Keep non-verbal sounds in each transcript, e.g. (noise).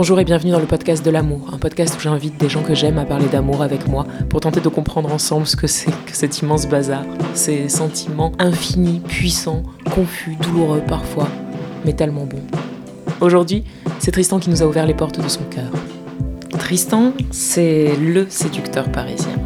Bonjour et bienvenue dans le podcast de l'amour, un podcast où j'invite des gens que j'aime à parler d'amour avec moi pour tenter de comprendre ensemble ce que c'est que cet immense bazar, ces sentiments infinis, puissants, confus, douloureux parfois, mais tellement bons. Aujourd'hui, c'est Tristan qui nous a ouvert les portes de son cœur. Tristan, c'est LE séducteur parisien.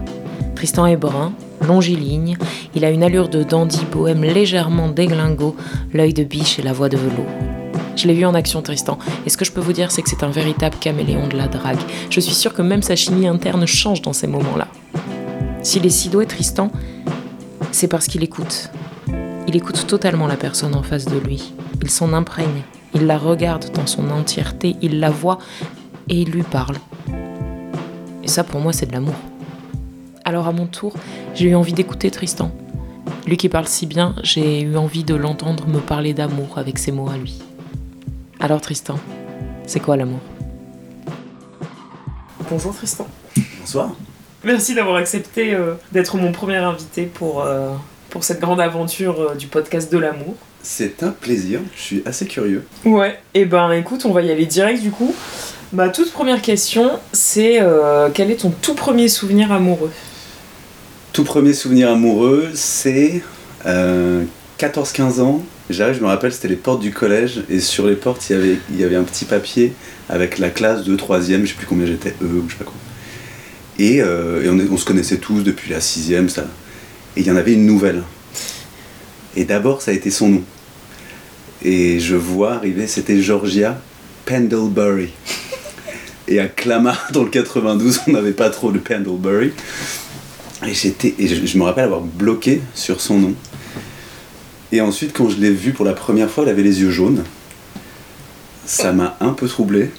Tristan est brun, longiligne, il a une allure de dandy bohème légèrement déglingo, l'œil de biche et la voix de velours. Je l'ai vu en action, Tristan, et ce que je peux vous dire, c'est que c'est un véritable caméléon de la drague. Je suis sûre que même sa chimie interne change dans ces moments-là. S'il est si doué, Tristan, c'est parce qu'il écoute. Il écoute totalement la personne en face de lui. Il s'en imprègne. Il la regarde dans son entièreté, il la voit et il lui parle. Et ça, pour moi, c'est de l'amour. Alors à mon tour, j'ai eu envie d'écouter Tristan. Lui qui parle si bien, j'ai eu envie de l'entendre me parler d'amour avec ses mots à lui. Alors Tristan, c'est quoi l'amour? Bonjour Tristan. Bonsoir. Merci d'avoir accepté euh, d'être mon premier invité pour, euh, pour cette grande aventure euh, du podcast de l'amour. C'est un plaisir, je suis assez curieux. Ouais, et ben écoute, on va y aller direct du coup. Ma toute première question, c'est euh, quel est ton tout premier souvenir amoureux? Tout premier souvenir amoureux, c'est euh, 14-15 ans. J'arrive, je me rappelle, c'était les portes du collège, et sur les portes, il y avait, un petit papier avec la classe de 3ème, je sais plus combien j'étais, E ou je sais pas quoi. Et, euh, on, se connaissait tous depuis la 6ème, ça. Et il y en avait une nouvelle. Et d'abord, ça a été son nom. Et je vois arriver, c'était Georgia Pendlebury. Et à Clamart, dans le 92, on n'avait pas trop de Pendlebury. Et, et je me rappelle avoir bloqué sur son nom. Et ensuite, quand je l'ai vue pour la première fois, elle avait les yeux jaunes. Ça m'a un peu troublé,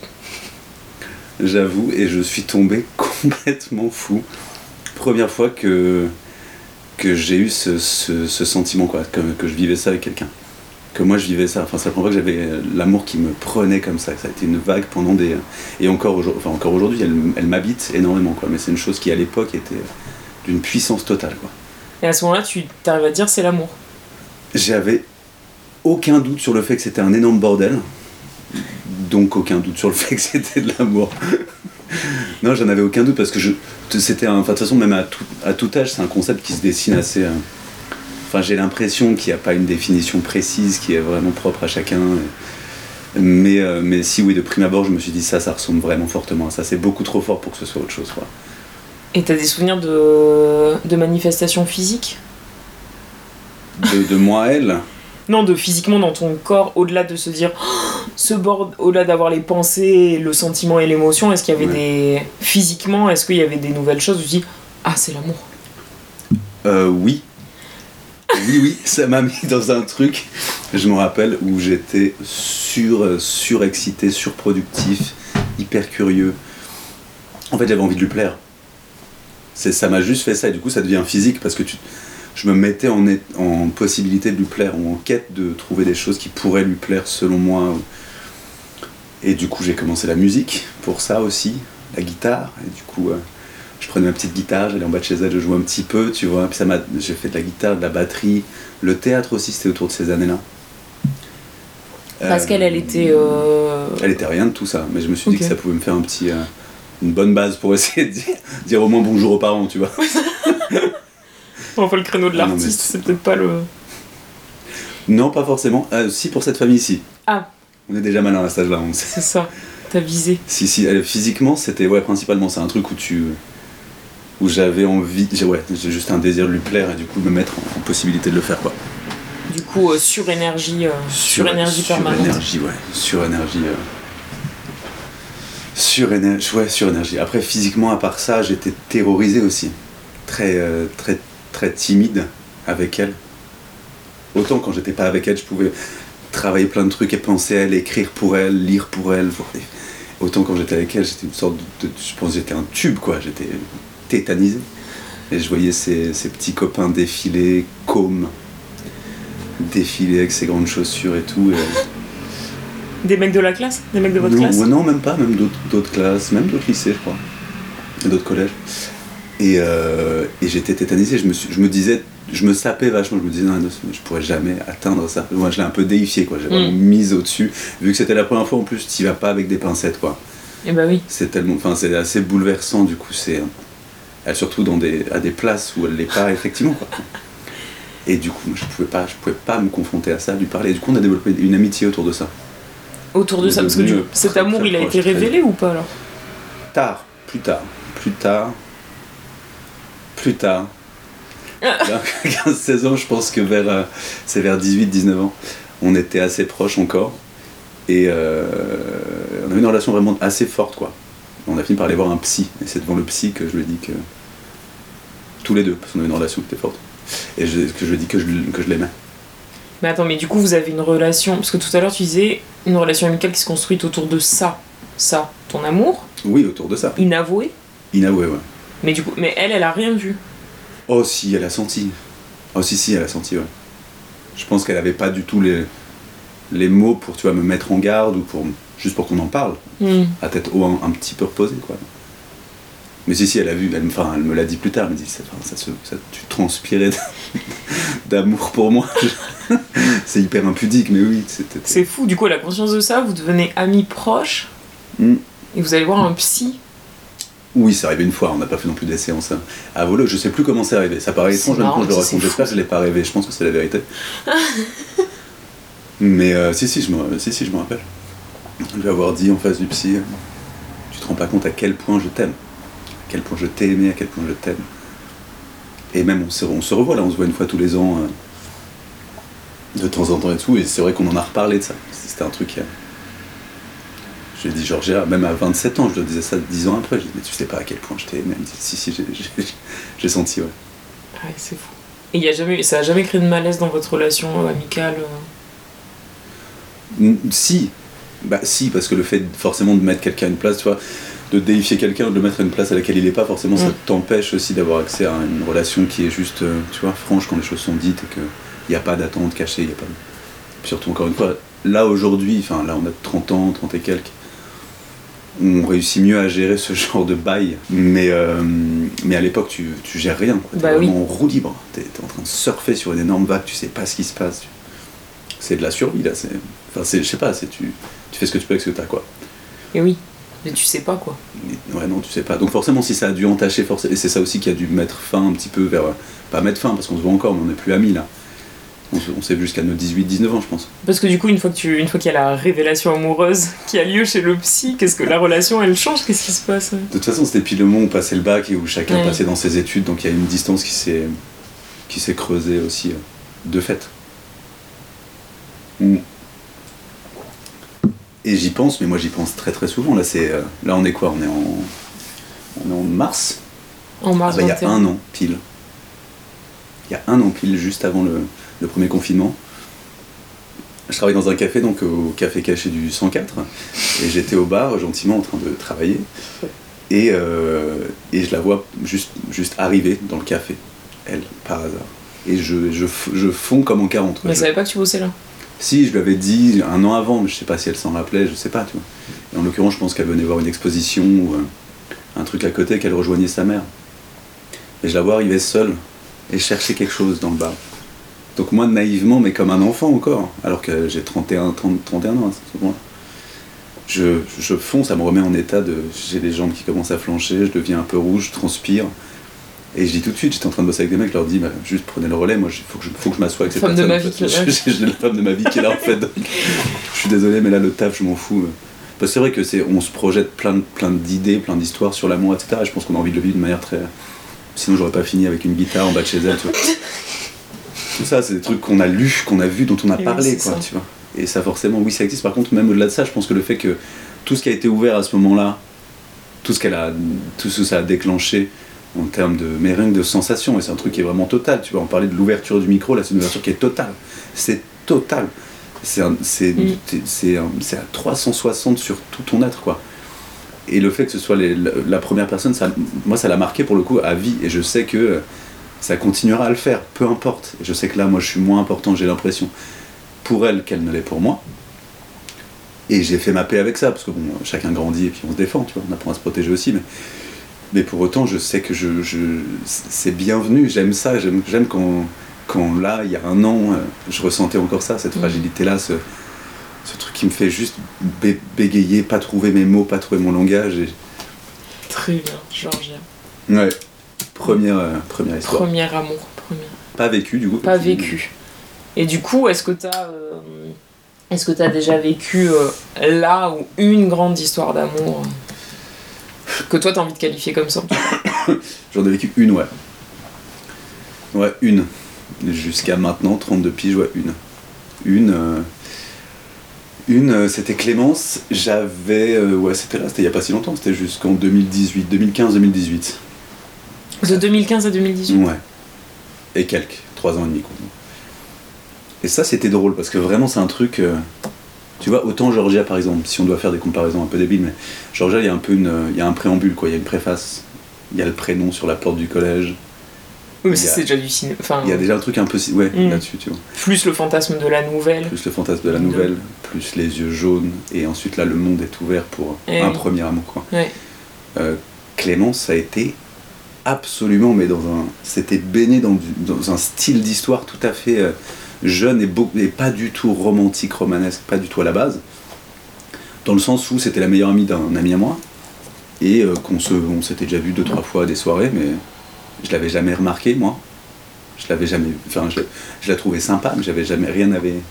j'avoue, et je suis tombé (laughs) complètement fou. Première fois que, que j'ai eu ce, ce- sentiment, quoi, que, que je vivais ça avec quelqu'un. Que moi je vivais ça. Enfin, c'est la première fois que j'avais l'amour qui me prenait comme ça. Ça a été une vague pendant des. Et encore aujourd'hui, enfin, encore aujourd'hui elle, elle m'habite énormément, quoi. Mais c'est une chose qui, à l'époque, était d'une puissance totale, quoi. Et à ce moment-là, tu t'arrives à te dire c'est l'amour. J'avais aucun doute sur le fait que c'était un énorme bordel. Donc aucun doute sur le (laughs) fait que c'était de l'amour. non, j'en avais aucun doute parce que c'était enfin, de toute façon même à tout, âge, c'est un concept qui se dessine assez. euh, Enfin, j'ai l'impression qu'il n'y a pas une définition précise qui est vraiment propre à chacun. Mais, euh, mais si oui, de prime abord, je me suis dit ça, ça ressemble vraiment fortement à ça. C'est beaucoup trop fort pour que ce soit autre chose. Quoi. Et t'as des souvenirs de manifestations physiques? De, de moi à elle. Non, de physiquement dans ton corps, au-delà de se dire Oh, ce bord, au-delà d'avoir les pensées, le sentiment et l'émotion, est-ce qu'il y avait des. Physiquement, est-ce qu'il y avait des nouvelles choses où tu dis Ah, c'est l'amour Euh, oui. Oui, oui, ça m'a mis dans un truc, je me rappelle, où j'étais sur, surexcité, surproductif, hyper curieux. En fait, j'avais envie de lui plaire. C'est, ça m'a juste fait ça, et du coup, ça devient physique, parce que tu, je me mettais en, possibilité de lui plaire, ou en quête de trouver des choses qui pourraient lui plaire selon moi. Et du coup, j'ai commencé la musique pour ça aussi, la guitare, et du coup, euh, je prenais ma petite guitare, j'allais en bas de chez elle, je jouais un petit peu, tu vois. Puis ça m'a, j'ai fait de la guitare, de la batterie, le théâtre aussi, c'était autour de ces années-là. Parce Euh, qu'elle, elle était. euh, Elle était rien de tout ça, mais je me suis dit que ça pouvait me faire un petit, euh, une bonne base pour (laughs) essayer de dire, dire au moins bonjour aux parents, tu vois. (laughs) Enfin, le créneau de l'artiste, c'est- peut-être pas le. Non, pas forcément. Euh, si pour cette famille-ci. Ah. On est déjà malin à on sait. C'est ça, t'as visé. Si, si, elle, physiquement, c'était ouais, principalement, c'est un truc où tu. où j'avais envie. J'ai, ouais, j'ai juste un désir de lui plaire et du coup de me mettre en, en possibilité de le faire, quoi. Du coup, euh, surénergie, euh, surénergie permanente. Surénergie, ouais. Surénergie. Euh... Surénergie, ouais, surénergie. Après, physiquement, à part ça, j'étais terrorisé aussi. Très, euh, très, très timide avec elle. Autant quand j'étais pas avec elle, je pouvais travailler plein de trucs et penser à elle, écrire pour elle, lire pour elle. Autant quand j'étais avec elle, j'étais une sorte de. de- je pense que j'étais un tube, quoi. J'étais tétanisé. Et je voyais ces petits copains défiler, comme. Défiler avec ses grandes chaussures et tout. et- Des mecs de la classe? Des mecs de votre non, classe? non, même pas, même d'autres d'autres classes, même d'autres lycées, je crois. Et D'autres collèges. Et, euh, et j'étais tétanisé, je me, suis- je me disais, je me sapais vachement, je me disais, non, non, je pourrais jamais atteindre ça. Moi, je l'ai un peu déifié, quoi. J'ai vraiment Mm. mise au-dessus. Vu que c'était la première fois, en plus, tu vas pas avec des pincettes, quoi. Eh bah oui. C'est tellement, enfin, c'est assez bouleversant, du coup, c'est. euh, Surtout dans des, à des places où elle l'est pas, effectivement, quoi. (laughs) Et du coup, je pouvais pas, je pouvais pas me confronter à ça, lui parler. Et du coup, on a développé une amitié autour de ça. Autour de ça, parce que du- cet amour, il a été révélé ou pas alors? Tard, plus tard, plus tard, plus tard. Vers 15-16 ans, je pense que vers, euh, c'est vers 18-19 ans, on était assez proches encore. Et euh, on avait une relation vraiment assez forte, quoi. On a fini par aller voir un psy. Et c'est devant le psy que je lui ai dit que. Tous les deux, parce qu'on avait une relation qui était forte. Et je, que je lui ai dit que je, que je l'aimais. Mais attends, mais du coup, vous avez une relation. Parce que tout à l'heure, tu disais une relation amicale qui se construit autour de ça. Ça, ton amour, Oui, autour de ça. inavoué. Inavoué, ouais. Mais du coup, mais elle, elle a rien vu. Oh si, elle a senti. Oh si, si, elle a senti, ouais. Je pense qu'elle avait pas du tout les, les mots pour, tu vois, me mettre en garde ou pour juste pour qu'on en parle, Hmm. à tête haut, un, un petit peu reposée, quoi. Mais si, si, elle a vu, elle, me- enfin, elle me l'a dit plus tard, elle me dit, ça, ça tu transpirais (laughs) d'amour pour moi. (laughs) C'est hyper impudique, mais oui. C'est fou, du coup, elle a conscience de ça, vous devenez amis proches, Hmm. et vous allez voir un psy. Oui, c'est arrivé une fois, on n'a pas fait non plus des séances hein. à volo, je sais plus comment c'est arrivé. Ça paraît étrange même quand je le raconte, j'espère que je l'ai pas rêvé, je pense que c'est la vérité. (laughs) Mais euh, si, si, je me, si, si, je me rappelle. Je vais avoir dit en face du psy, tu te rends pas compte à quel point je t'aime, à quel point je t'ai aimé, à quel point je t'aime. Et même on se, on se revoit là, on se voit une fois tous les ans, euh, de temps en temps et tout, et c'est vrai qu'on en a reparlé de ça. C'était un truc... euh, j'ai dit Georgia, même à 27 ans, je le disais ça 10 ans après, je dis mais tu sais pas à quel point je t'ai aimé. Elle me dit si, si, j'ai- senti, ouais. Ouais, c'est fou. Et y a jamais, ça a jamais créé de malaise dans votre relation euh, amicale euh? Si, bah si, parce que le fait forcément de mettre quelqu'un à une place, tu vois, de déifier quelqu'un, de le mettre à une place à laquelle il est pas, forcément ça Mm. t'empêche aussi d'avoir accès à une relation qui est juste, euh, tu vois, franche quand les choses sont dites et qu'il n'y a pas d'attente cachée, il a pas. Surtout, encore une fois, là aujourd'hui, enfin là on a 30 ans, 30 et quelques, on réussit mieux à gérer ce (laughs) genre de bail, mais, euh, mais à l'époque tu, tu gères rien, quoi. T'es Bah oui. vraiment en roue libre, t'es es en train de surfer sur une énorme vague, tu sais pas ce qui se passe. C'est de la survie là, c'est. Enfin, c'est, je sais pas, c'est tu, tu fais ce que tu peux avec ce que t'as, quoi. Et oui. Mais tu sais pas quoi. Mais- Ouais, non, tu sais pas. Donc forcément, si ça a dû entacher, forcément, et c'est ça aussi qui a dû mettre fin un petit peu vers. Pas mettre fin, parce qu'on se voit encore, mais on n'est plus amis là. On, se- on s'est vu jusqu'à nos 18-19 ans, je pense. Parce que du coup, une fois qu'il y a la révélation amoureuse qui a lieu chez le psy, qu'est-ce que la relation elle change? Qu'est-ce qui se passe? De toute façon, c'était pile le moment où on passait le bac et où chacun Ouais. passait dans ses études, donc il y a une distance qui s'est, creusée aussi, euh, de fait. Mm. Et j'y pense, mais moi j'y pense très très souvent. Là, c'est, euh, là on est quoi? On est en, on est en mars? En Ah mars bah, il y a 21. un an pile. Il y a un an pile, juste avant le, le premier confinement. Je travaille dans un café, donc au café caché du 104, et j'étais au bar gentiment en train de travailler, et, euh, et je la vois juste, juste arriver dans le café, elle, par hasard. Et je, je, je fonds comme en 40. quoi. Mais elle Je- savait pas que tu bossais là? si, je lui avais dit un an avant, mais je sais pas si elle s'en rappelait, je sais pas, tu vois. Et en l'occurrence, je pense qu'elle venait voir une exposition ou euh, un truc à côté, qu'elle rejoignait sa mère. Et je la vois arriver seule et chercher quelque chose dans le bar. Donc moi, naïvement, mais comme un enfant encore, alors que j'ai 31, 30, 31 ans à ce moment-là. Je, je fonce, ça me remet en état de... J'ai les jambes qui commencent à flancher, je deviens un peu rouge, je transpire. Et je dis tout de suite, j'étais en train de bosser avec des mecs, je leur dis, bah, juste prenez le relais, moi il faut que je, faut que je m'assoie avec cette Femme de personne. ma en vie qui est (laughs) là. J'ai la femme de ma vie qui est là en fait. je suis désolé, mais là le taf, je m'en fous. Parce que c'est vrai que c'est, on se projette plein, de- plein d'idées, plein d'histoires sur l'amour, etc. Et je pense qu'on a envie de le vivre de manière très. Sinon, j'aurais pas fini avec une guitare en bas de chez elle, tu vois. Tout ça, c'est des trucs qu'on a lus, qu'on a vus, dont on a Et oui, parlé, quoi, ça. tu vois. Et ça, forcément, oui, ça existe. Par contre, même au-delà de ça, je pense que le fait que tout ce qui a été ouvert à ce moment-là, tout ce qu'elle a, tout ce que ça a déclenché en termes de, mais rien que de sensations, et c'est un truc qui est vraiment total. Tu vois, on parlait de l'ouverture du micro, là, c'est une ouverture qui est totale. C'est total. C'est Mm. c'est à 360 sur tout ton être, quoi. et le fait que ce soit les- la, la première personne, ça, moi ça l'a marqué pour le coup à vie et je sais que ça continuera à le faire, peu importe. Et je sais que là, moi je suis moins important, j'ai l'impression, pour elle qu'elle ne l'est pour moi. Et j'ai fait ma paix avec ça, parce que bon, chacun grandit et puis on se défend, tu vois, on apprend à se protéger aussi, mais, mais pour autant, je sais que je, je- c'est bienvenu, j'aime ça, j'aime, j'aime quand, quand là, il y a un an, euh, je ressentais encore ça, cette Mhm. fragilité-là, ce, ce truc qui me fait juste bé- bégayer, pas trouver mes mots, pas trouver mon langage. Et... Très bien, Georgia. Ouais, première, euh, première histoire. Premier amour, premier. Pas vécu, du coup. Pas vécu. Et du coup, est-ce que t'as, euh, est-ce que t'as déjà vécu euh, là ou une grande histoire d'amour euh, que toi t'as envie de qualifier comme ça (coughs) J'en ai vécu une, ouais. Ouais, une. Jusqu'à maintenant, 32 piges, ouais, une. Une. euh, Une, c'était Clémence. J'avais. ouais, c'était là, c'était il y a pas si longtemps, c'était jusqu'en 2018, 2015-2018. De 2015 à 2018. Ouais. Et quelques, trois ans et demi. quoi. Et ça, c'était drôle parce que vraiment, c'est un truc. euh, tu vois, autant Georgia par exemple, si on doit faire des comparaisons un peu débiles, mais Georgia, il y a un peu une, il y a un préambule, quoi. Il y a une préface. Il y a le prénom sur la porte du collège. Oui, mais Il y ça, a- c'est déjà du cinéma. Enfin, Il y a déjà un truc un peu, ouais, Mm. là-dessus, tu vois. plus le fantasme de la nouvelle. Plus le fantasme de la nouvelle, plus les yeux jaunes, et ensuite là, le monde est ouvert pour Eh un oui. premier amour, quoi. Ouais. Euh, Clémence, ça a été absolument, mais dans un, c'était baigné dans, un style d'histoire tout à fait euh, jeune et, pas du tout romantique, romanesque, pas du tout à la base. Dans le sens où c'était la meilleure amie d'un ami à moi, et euh, qu'on s'était déjà vu deux trois fois à des soirées, mais je l'avais jamais remarqué moi. Je l'avais jamais, enfin, je, la trouvais sympa, mais j'avais jamais rien n'avait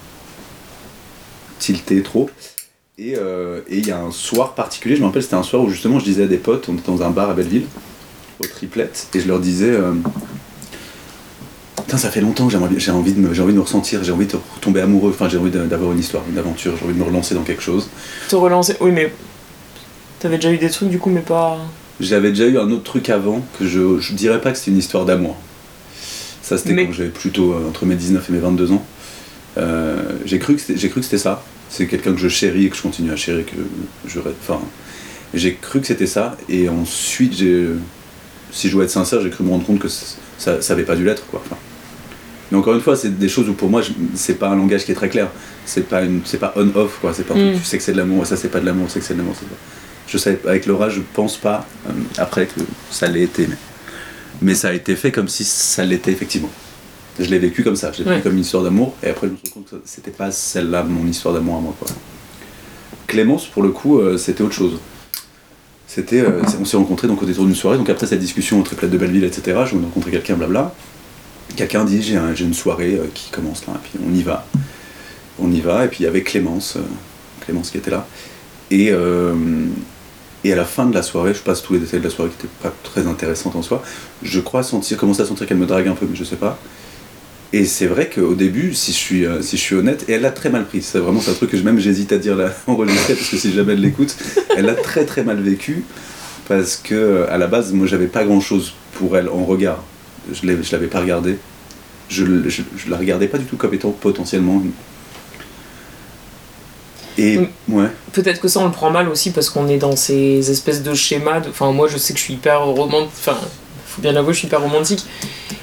tilté trop. Et euh, et il y a un soir particulier, je me rappelle, c'était un soir où justement je disais à des potes, on était dans un bar à Belleville, au triplette, et je leur disais euh, Putain, ça fait longtemps que j'ai envie, de me, j'ai envie de me ressentir, j'ai envie de tomber amoureux, enfin j'ai envie d'avoir une histoire, une aventure, j'ai envie de me relancer dans quelque chose. Te relancer. Oui, mais t'avais déjà eu des trucs du coup, mais pas. J'avais déjà eu un autre truc avant que je, je dirais pas que c'était une histoire d'amour. Ça c'était Mais- quand j'avais plutôt euh, entre mes 19 et mes 22 ans. Euh, j'ai cru que c'était, j'ai cru que c'était ça. C'est quelqu'un que je chéris et que je continue à chérir, que je enfin j'ai cru que c'était ça et ensuite j'ai si je dois être sincère, j'ai cru me rendre compte que ça ça avait pas dû l'être quoi. Enfin, mais encore une fois, c'est des choses où pour moi c'est pas un langage qui est très clair. C'est pas une c'est pas on off quoi, c'est pas Mm. tu sais que c'est de l'amour, ça c'est pas de l'amour, sais que c'est de l'amour, c'est pas je sais, avec Laura, je pense pas, euh, après, que ça l'ait été. Mais, mais ça a été fait comme si ça l'était effectivement. Je l'ai vécu comme ça, je l'ai Ouais. vécu comme une histoire d'amour, et après je me suis rendu compte que c'était pas celle-là, mon histoire d'amour à moi. Quoi. Clémence, pour le coup, euh, c'était autre chose. C'était, euh, on s'est rencontrés donc au détour d'une soirée, donc après cette discussion au triplette de Belleville, etc., je rencontrer quelqu'un, blabla. Quelqu'un dit j'ai un- j'ai une soirée euh, qui commence là, et puis on y va. On y va, et puis il y avait Clémence, euh, Clémence qui était là. Et, et à la fin de la soirée, je passe tous les détails de la soirée qui n'étaient pas très intéressantes en soi, je crois sentir, commencer à sentir qu'elle me drague un peu, mais je sais pas. Et c'est vrai qu'au début, si je, suis, euh, si je suis honnête, et elle l'a très mal pris. C'est vraiment un truc que je- même j'hésite à dire là, (laughs) enregistré, parce que si jamais elle l'écoute, elle l'a très très mal vécu, parce que à la base, moi j'avais pas grand chose pour elle en regard. Je je l'avais pas regardée. Je, je la regardais pas du tout comme étant potentiellement. Et ouais. Peut-être que ça on le prend mal aussi parce qu'on est dans ces espèces de schémas. de- Enfin, moi je sais que je suis hyper romantique. Enfin, faut bien l'avouer, je suis hyper romantique.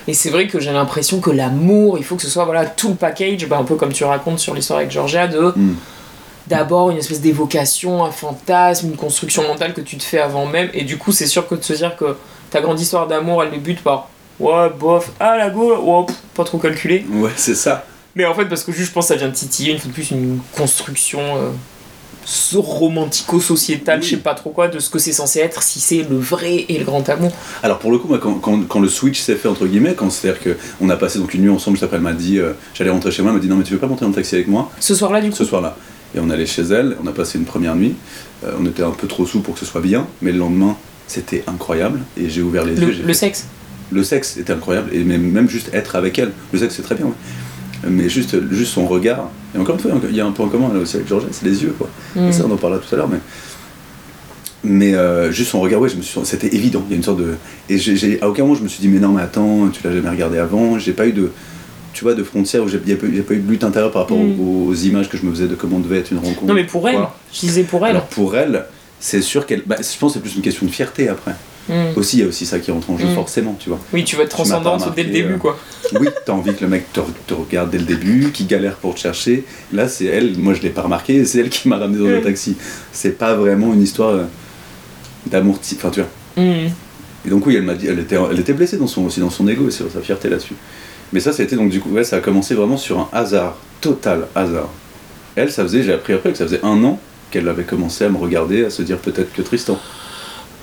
Et c'est vrai que j'ai l'impression que l'amour, il faut que ce soit voilà tout le package, bah, un peu comme tu racontes sur l'histoire avec Georgia, de Mm. d'abord une espèce d'évocation, un fantasme, une construction mentale que tu te fais avant même. Et du coup, c'est sûr que de se dire que ta grande histoire d'amour, elle débute par ouais, bof, ah la go, ouais, pff, pas trop calculé. Ouais, c'est ça. Mais en fait, parce que juste, je pense que ça vient de titiller une fois de plus une construction euh, so- romantico-sociétale, Oui. je sais pas trop quoi, de ce que c'est censé être, si c'est le vrai et le grand amour. Alors pour le coup, moi, quand, quand- quand le switch s'est fait entre guillemets, quand c'est-à-dire que on a passé donc une nuit ensemble, juste après elle m'a dit, euh, j'allais rentrer chez moi, elle m'a dit non mais tu veux pas monter dans le taxi avec moi? Ce soir-là, du coup. ce soir-là. Et on allait chez elle, on a passé une première nuit, Euh, on était un peu trop sous pour que ce soit bien, mais le lendemain c'était incroyable et j'ai ouvert les Le, yeux. le fait- sexe? le sexe était incroyable et même, même juste être avec elle, le sexe c'est très bien. ouais. Mais juste, juste son regard, et encore une fois, il y a un point commun là aussi avec Georgia, c'est les yeux quoi. Mm. Et ça, on en parlera tout à l'heure, mais. Mais euh, juste son regard, ouais, je me suis, c'était évident. Il y a une sorte de. Et j'ai, à aucun moment je me suis dit, mais non, mais attends, tu l'as jamais regardé avant. J'ai pas eu de. Tu vois, de frontières où j'ai, y a pas, eu- j'ai pas eu de lutte intérieure par rapport Mm. aux, aux images que je me faisais de comment devait être une rencontre. Non, mais pour elle, Voilà. je disais pour elle. Alors pour elle, c'est sûr qu'elle. bah, je pense que c'est plus une question de fierté après. Mm. Aussi, il y a aussi ça qui rentre en jeu, Mm. forcément, tu vois. Oui, tu veux être transcendante dès le début, euh, quoi. Oui, t'as envie que le mec te, te regarde dès le début, qu'il galère pour te chercher. Là, c'est elle, moi je l'ai pas remarqué, c'est elle qui m'a ramené dans le Mm. taxi. C'est pas vraiment une histoire euh, d'amour, enfin tu vois. Et donc oui, elle m'a dit, elle était, elle était blessée dans son, aussi dans son ego et sur sa fierté là-dessus. Mais ça, ça a été donc du coup, ouais, ça a commencé vraiment sur un hasard, total hasard. Elle, ça faisait, j'ai appris après que ça faisait un an qu'elle avait commencé à me regarder, à se dire peut-être que Tristan.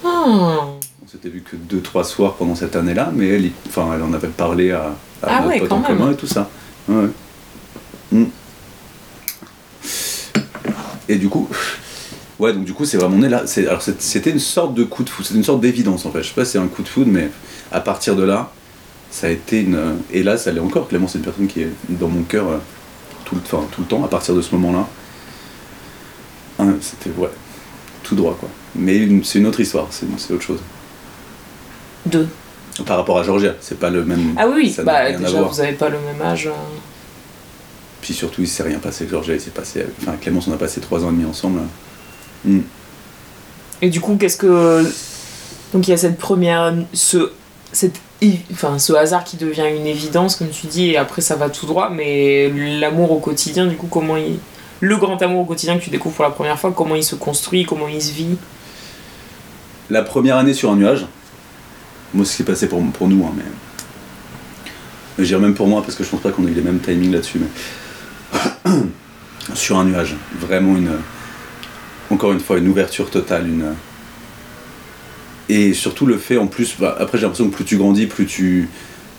Ah. On s'était vu que deux, trois soirs pendant cette année-là, mais elle, enfin, elle en avait parlé à, à Ah notre ouais, pote en même. commun et tout ça. Ouais. Mm. Et du coup, ouais, donc du coup, c'est vraiment né là. Alors c'était une sorte de coup de foudre, c'était une sorte d'évidence en fait. Je sais pas si c'est un coup de foudre, mais à partir de là, ça a été une. Et là, ça l'est encore. Clément, c'est une personne qui est dans mon cœur euh, tout le, enfin, tout le temps, à partir de ce moment-là. Hein, C'était, ouais, tout droit quoi. Mais c'est une autre histoire, c'est autre chose. Deux. Par rapport à Georgia, c'est pas le même. Ah oui, ça bah déjà, vous avez pas le même âge. euh. Puis surtout, il s'est rien passé avec Georgia, il s'est passé. Enfin, Clémence, on a passé trois ans et demi ensemble. Hmm. Et du coup, qu'est-ce que. Donc il y a cette première. Ce, cette, enfin, ce hasard qui devient une évidence, comme tu dis, et après ça va tout droit, mais l'amour au quotidien, du coup, comment il. Le grand amour au quotidien que tu découvres pour la première fois, comment il se construit, comment il se vit? La première année sur un nuage, moi, ce qui s'est passé pour, pour nous, hein, mais. Je dirais même pour moi, parce que je pense pas qu'on ait eu les mêmes timings là-dessus, mais. (coughs) sur un nuage, vraiment une. Encore une fois, une ouverture totale, une. Et surtout le fait en plus, bah, après j'ai l'impression que plus tu grandis, plus tu.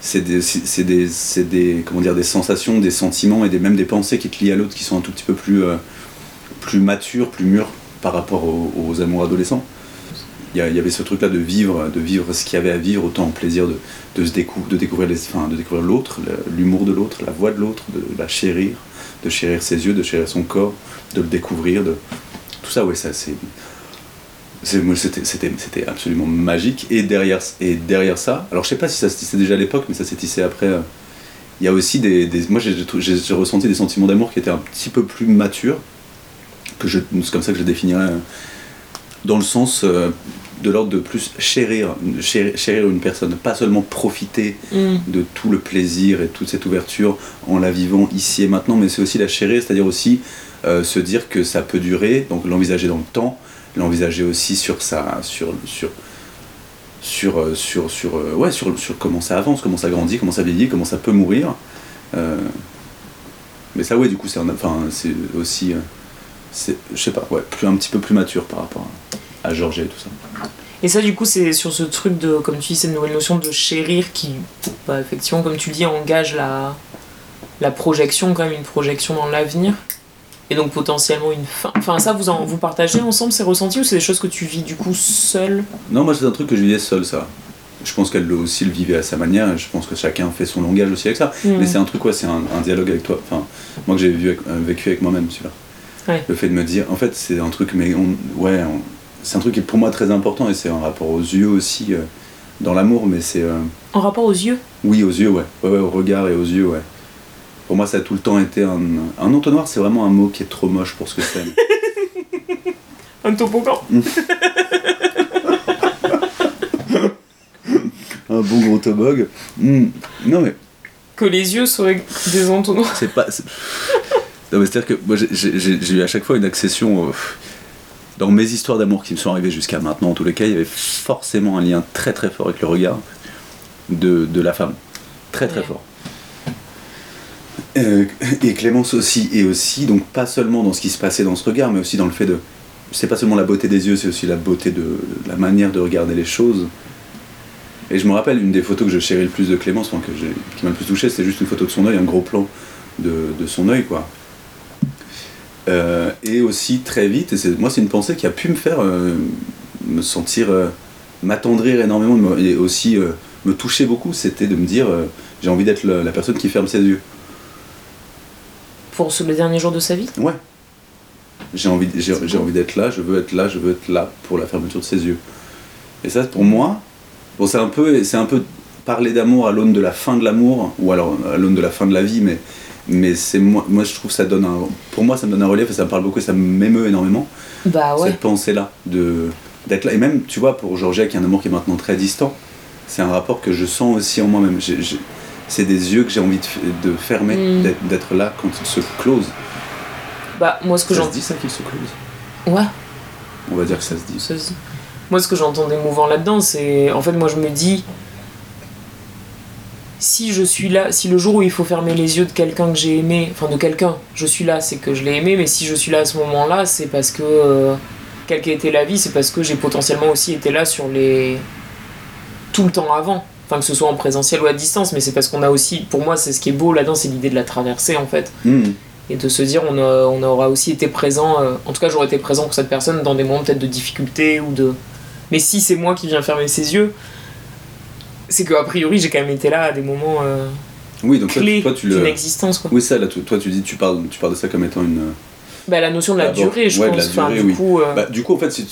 C'est des, c'est des, des, comment dire, des sensations, des sentiments et des, même des pensées qui te lient à l'autre qui sont un tout petit peu plus, euh, plus matures, plus mûres par rapport aux amours adolescents. Il y, y avait ce truc-là de vivre, de vivre ce qu'il y avait à vivre, autant en plaisir de, de, se décou- de découvrir les, enfin, de découvrir l'autre, l'humour de l'autre, la voix de l'autre, de la chérir, de chérir ses yeux, de chérir son corps, de le découvrir, de tout ça, ouais, ça c'est c'était absolument magique. Et derrière, et derrière ça, alors je sais pas si ça se tissait déjà à l'époque, mais ça s'est tissé après. euh, Il y a aussi des. moi, j'ai ressenti des sentiments d'amour qui étaient un petit peu plus matures. Que je- C'est comme ça que je définirais. Dans le sens euh, de l'ordre de plus chérir, chérir, chérir une personne, pas seulement profiter de tout le plaisir et toute cette ouverture en la vivant ici et maintenant, mais c'est aussi la chérir, c'est-à-dire aussi euh, se dire que ça peut durer, donc l'envisager dans le temps, l'envisager aussi sur sa, sur, sur, sur, euh, sur, sur, ouais, sur, sur comment ça avance, comment ça grandit, comment ça vieillit, comment ça peut mourir. Euh, mais ça, ouais, du coup, c'est enfin, c'est aussi, euh, c'est, je sais pas, ouais, plus, un petit peu plus mature par rapport à, à Georgia et tout ça. Et ça, du coup, c'est sur ce truc de, comme tu dis, cette nouvelle notion de chérir qui, bah, effectivement, comme tu le dis, engage la, la projection, quand même, une projection dans l'avenir. Et donc, potentiellement, une fin. Enfin, ça, vous, en, vous partagez ensemble ces ressentis ou c'est des choses que tu vis, du coup, seul? Non, moi c'est un truc que je vivais seul, ça. Je pense qu'elle le- aussi le vivait à sa manière, et je pense que chacun fait son langage aussi avec ça. Mm. Mais c'est un truc, ouais, c'est un, un dialogue avec toi. Enfin, moi que j'ai avec- euh, vécu avec moi-même, celui-là. Ouais. Le fait de me dire, en fait, c'est un truc, mais on, ouais, c'est un truc qui est pour moi très important, et c'est un rapport aux yeux aussi, euh, dans l'amour, mais c'est. euh, En rapport aux yeux? Oui, aux yeux, ouais. ouais. Ouais, au regard et aux yeux, ouais. Pour moi, ça a tout le temps été un. Un entonnoir, c'est vraiment un mot qui est trop moche pour ce que c'est. (laughs) Un toboggan (laughs) un bon gros tobog. Hmm. Non, mais. Que les yeux seraient des entonnoirs. C'est pas. (laughs) c'est- Non, mais c'est-à-dire que moi, j'ai- eu à chaque fois une accession. euh, dans mes histoires d'amour qui me sont arrivées jusqu'à maintenant, en tous les cas, il y avait forcément un lien très très fort avec le regard de, de la femme. Très très Ouais. fort. Euh, et Clémence aussi, et aussi, donc pas seulement dans ce qui se passait dans ce regard, mais aussi dans le fait de. C'est pas seulement la beauté des yeux, c'est aussi la beauté de la manière de regarder les choses. Et je me rappelle une des photos que je chéris le plus de Clémence, enfin, que j'ai- qui m'a le plus touché, c'était juste une photo de son œil, un gros plan de, de son œil, quoi. Euh, et aussi très vite, et moi c'est une pensée qui a pu me faire euh, me sentir, euh, m'attendrir énormément, me- et aussi me toucher beaucoup, c'était de me dire j'ai envie d'être la, la personne qui ferme ses yeux. Pour ce, les derniers jours de sa vie? Ouais. J'ai envie, j'ai, envie d'être là, je veux être là, je veux être là pour la fermeture de ses yeux. Et ça, pour moi, bon, c'est un peu, c'est un peu parler d'amour à l'aune de la fin de l'amour, ou alors à l'aune de la fin de la vie, mais, mais c'est moi, moi je trouve que ça donne un, pour moi ça me donne un relief et ça me parle beaucoup et ça m'émeut énormément Bah ouais. cette pensée là de d'être là et même tu vois pour Georgia qui est un amour qui est maintenant très distant c'est un rapport que je sens aussi en moi-même c'est des yeux que j'ai envie de, fermer Mm. d'être- là quand ils se closent Bah moi ce que ça j'en. se dit ça qu'ils se closent? Ouais. on va dire que ça se dit Ça, c'est- Moi, ce que j'entends d'émouvant là-dedans, c'est. En fait, moi, je me dis. Si je suis là, si le jour où il faut fermer les yeux de quelqu'un que j'ai aimé, enfin de quelqu'un, je suis là, c'est que je l'ai aimé, mais si je suis là à ce moment-là, c'est parce que. euh, quelle qu'ait été la vie, c'est parce que j'ai potentiellement aussi été là sur les. tout le temps avant. Enfin, que ce soit en présentiel ou à distance, mais c'est parce qu'on a aussi. Pour moi, c'est ce qui est beau là-dedans, c'est l'idée de la traversée, en fait Mm. et de se dire on, a- on aura aussi été présent, euh, en tout cas j'aurais été présent pour cette personne dans des moments peut-être de difficulté ou de... Mais si c'est moi qui viens fermer ses yeux, c'est que a priori j'ai quand même été là à des moments euh, oui donc clés toi, tu d'une le existence. Quoi. oui ça là tu- toi tu dis tu parles tu parles de ça comme étant une Bah, la notion de la durée, je ouais, pense. la Enfin, durée, du coup, euh, Bah, du coup, en fait, tu-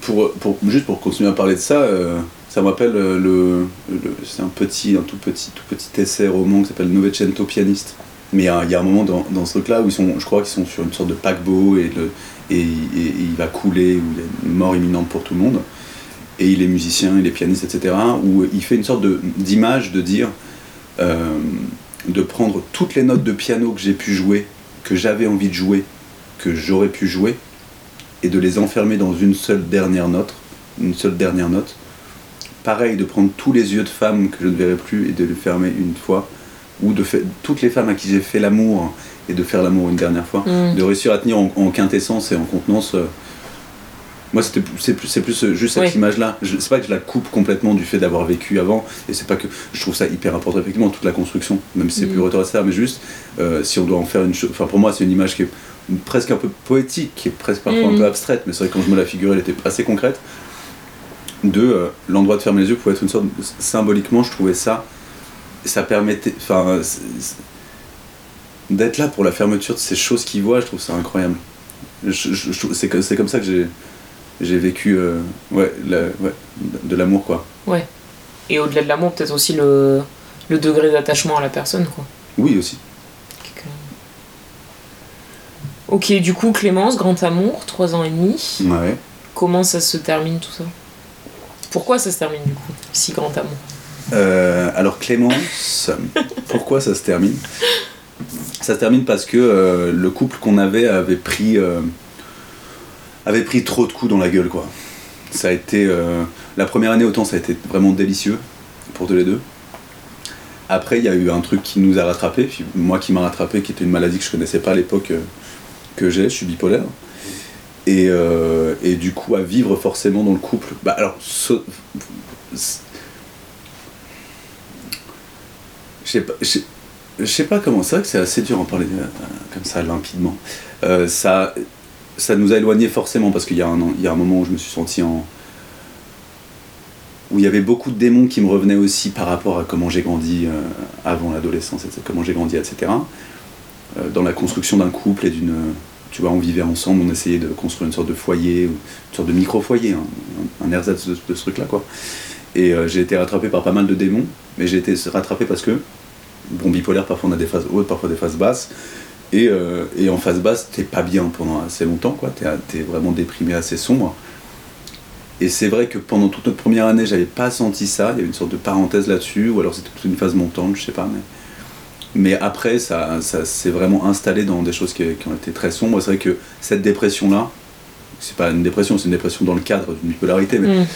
pour, pour, juste pour continuer à parler de ça, euh, ça me rappelle euh, le, le- c'est un petit, un tout petit, tout petit essai roman qui s'appelle Novecento pianiste. Mais il y a, il y a un moment dans, dans ce truc-là où ils sont, je crois qu'ils sont sur une sorte de paquebot et, le, et, et- et il va couler, où il y a une mort imminente pour tout le monde. Et il est musicien, il est pianiste, etc. Où il fait une sorte d'image de dire, euh, de prendre toutes les notes de piano que j'ai pu jouer, que j'avais envie de jouer, que j'aurais pu jouer, et de les enfermer dans une seule dernière note, une seule dernière note. Pareil, de prendre tous les yeux de femmes que je ne verrai plus et de les fermer une fois, ou de faire toutes les femmes à qui j'ai fait l'amour et de faire l'amour une dernière fois, Mm. de réussir à tenir en, en quintessence et en contenance. euh, moi, c'est plus, c'est plus euh, juste cette Oui. image-là. C'est pas que je la coupe complètement du fait d'avoir vécu avant, et c'est pas que je trouve ça hyper important, effectivement, toute la construction, même si c'est Mm. plus retardataire, mais juste, euh, si on doit en faire une chose. Enfin, pour moi, c'est une image qui est presque un peu poétique, qui est presque parfois un Mm. peu abstraite, mais c'est vrai que quand je me la figurais, elle était assez concrète. De euh, l'endroit de fermer les yeux pouvait être une sorte. de- symboliquement, je trouvais ça. Ça permettait. Enfin. D'être là pour la fermeture de ces choses qu'ils voient, je trouve ça incroyable. Je- je- je c'est comme ça que j'ai j'ai vécu euh, ouais, la- ouais, de l'amour quoi. Et au-delà de l'amour, peut-être aussi le, le degré d'attachement à la personne. Quoi. Oui aussi. Ok, du coup, Clémence, grand amour, 3 ans et demi. Ouais. Comment ça se termine tout ça? Pourquoi ça se termine du coup Si grand amour? Euh, alors Clémence, (laughs) pourquoi ça se termine? Ça se termine parce que euh, le couple qu'on avait avait pris, avait pris trop de coups dans la gueule quoi. Ça a été euh, la première année autant ça a été vraiment délicieux pour tous les deux. Après il y a eu un truc qui nous a rattrapé, puis moi qui m'a rattrapé, qui était une maladie que je connaissais pas à l'époque euh, que j'ai, je suis bipolaire. Et, euh, et du coup à vivre forcément dans le couple. Bah alors je sais pas, je sais- je sais pas comment. C'est vrai que c'est assez dur en parler comme ça limpidement. Ça, ça nous a éloignés forcément parce qu'il y, a un moment où je me suis senti en. où il y avait beaucoup de démons qui me revenaient aussi par rapport à comment j'ai grandi euh, avant l'adolescence, comment j'ai grandi, etc. Euh, dans la construction d'un couple et d'une. Tu vois, on vivait ensemble, on essayait de construire une sorte de foyer, une sorte de micro-foyer, hein, un, ersatz de, de ce truc-là, quoi. Et euh, j'ai été rattrapé par pas mal de démons, mais j'ai été rattrapé parce que, bon, bipolaire, parfois on a des phases hautes, parfois des phases basses. Et, euh, et en phase basse, t'es pas bien pendant assez longtemps, quoi. T'es, t'es vraiment déprimé, assez sombre. Et c'est vrai que pendant toute notre première année, j'avais pas senti ça. Il y avait une sorte de parenthèse là-dessus, ou alors c'était toute une phase montante, je sais pas. Mais, mais après, ça, ça s'est vraiment installé dans des choses qui, qui ont été très sombres. C'est vrai que cette dépression-là, c'est pas une dépression, c'est une dépression dans le cadre d'une bipolarité, mais Mm.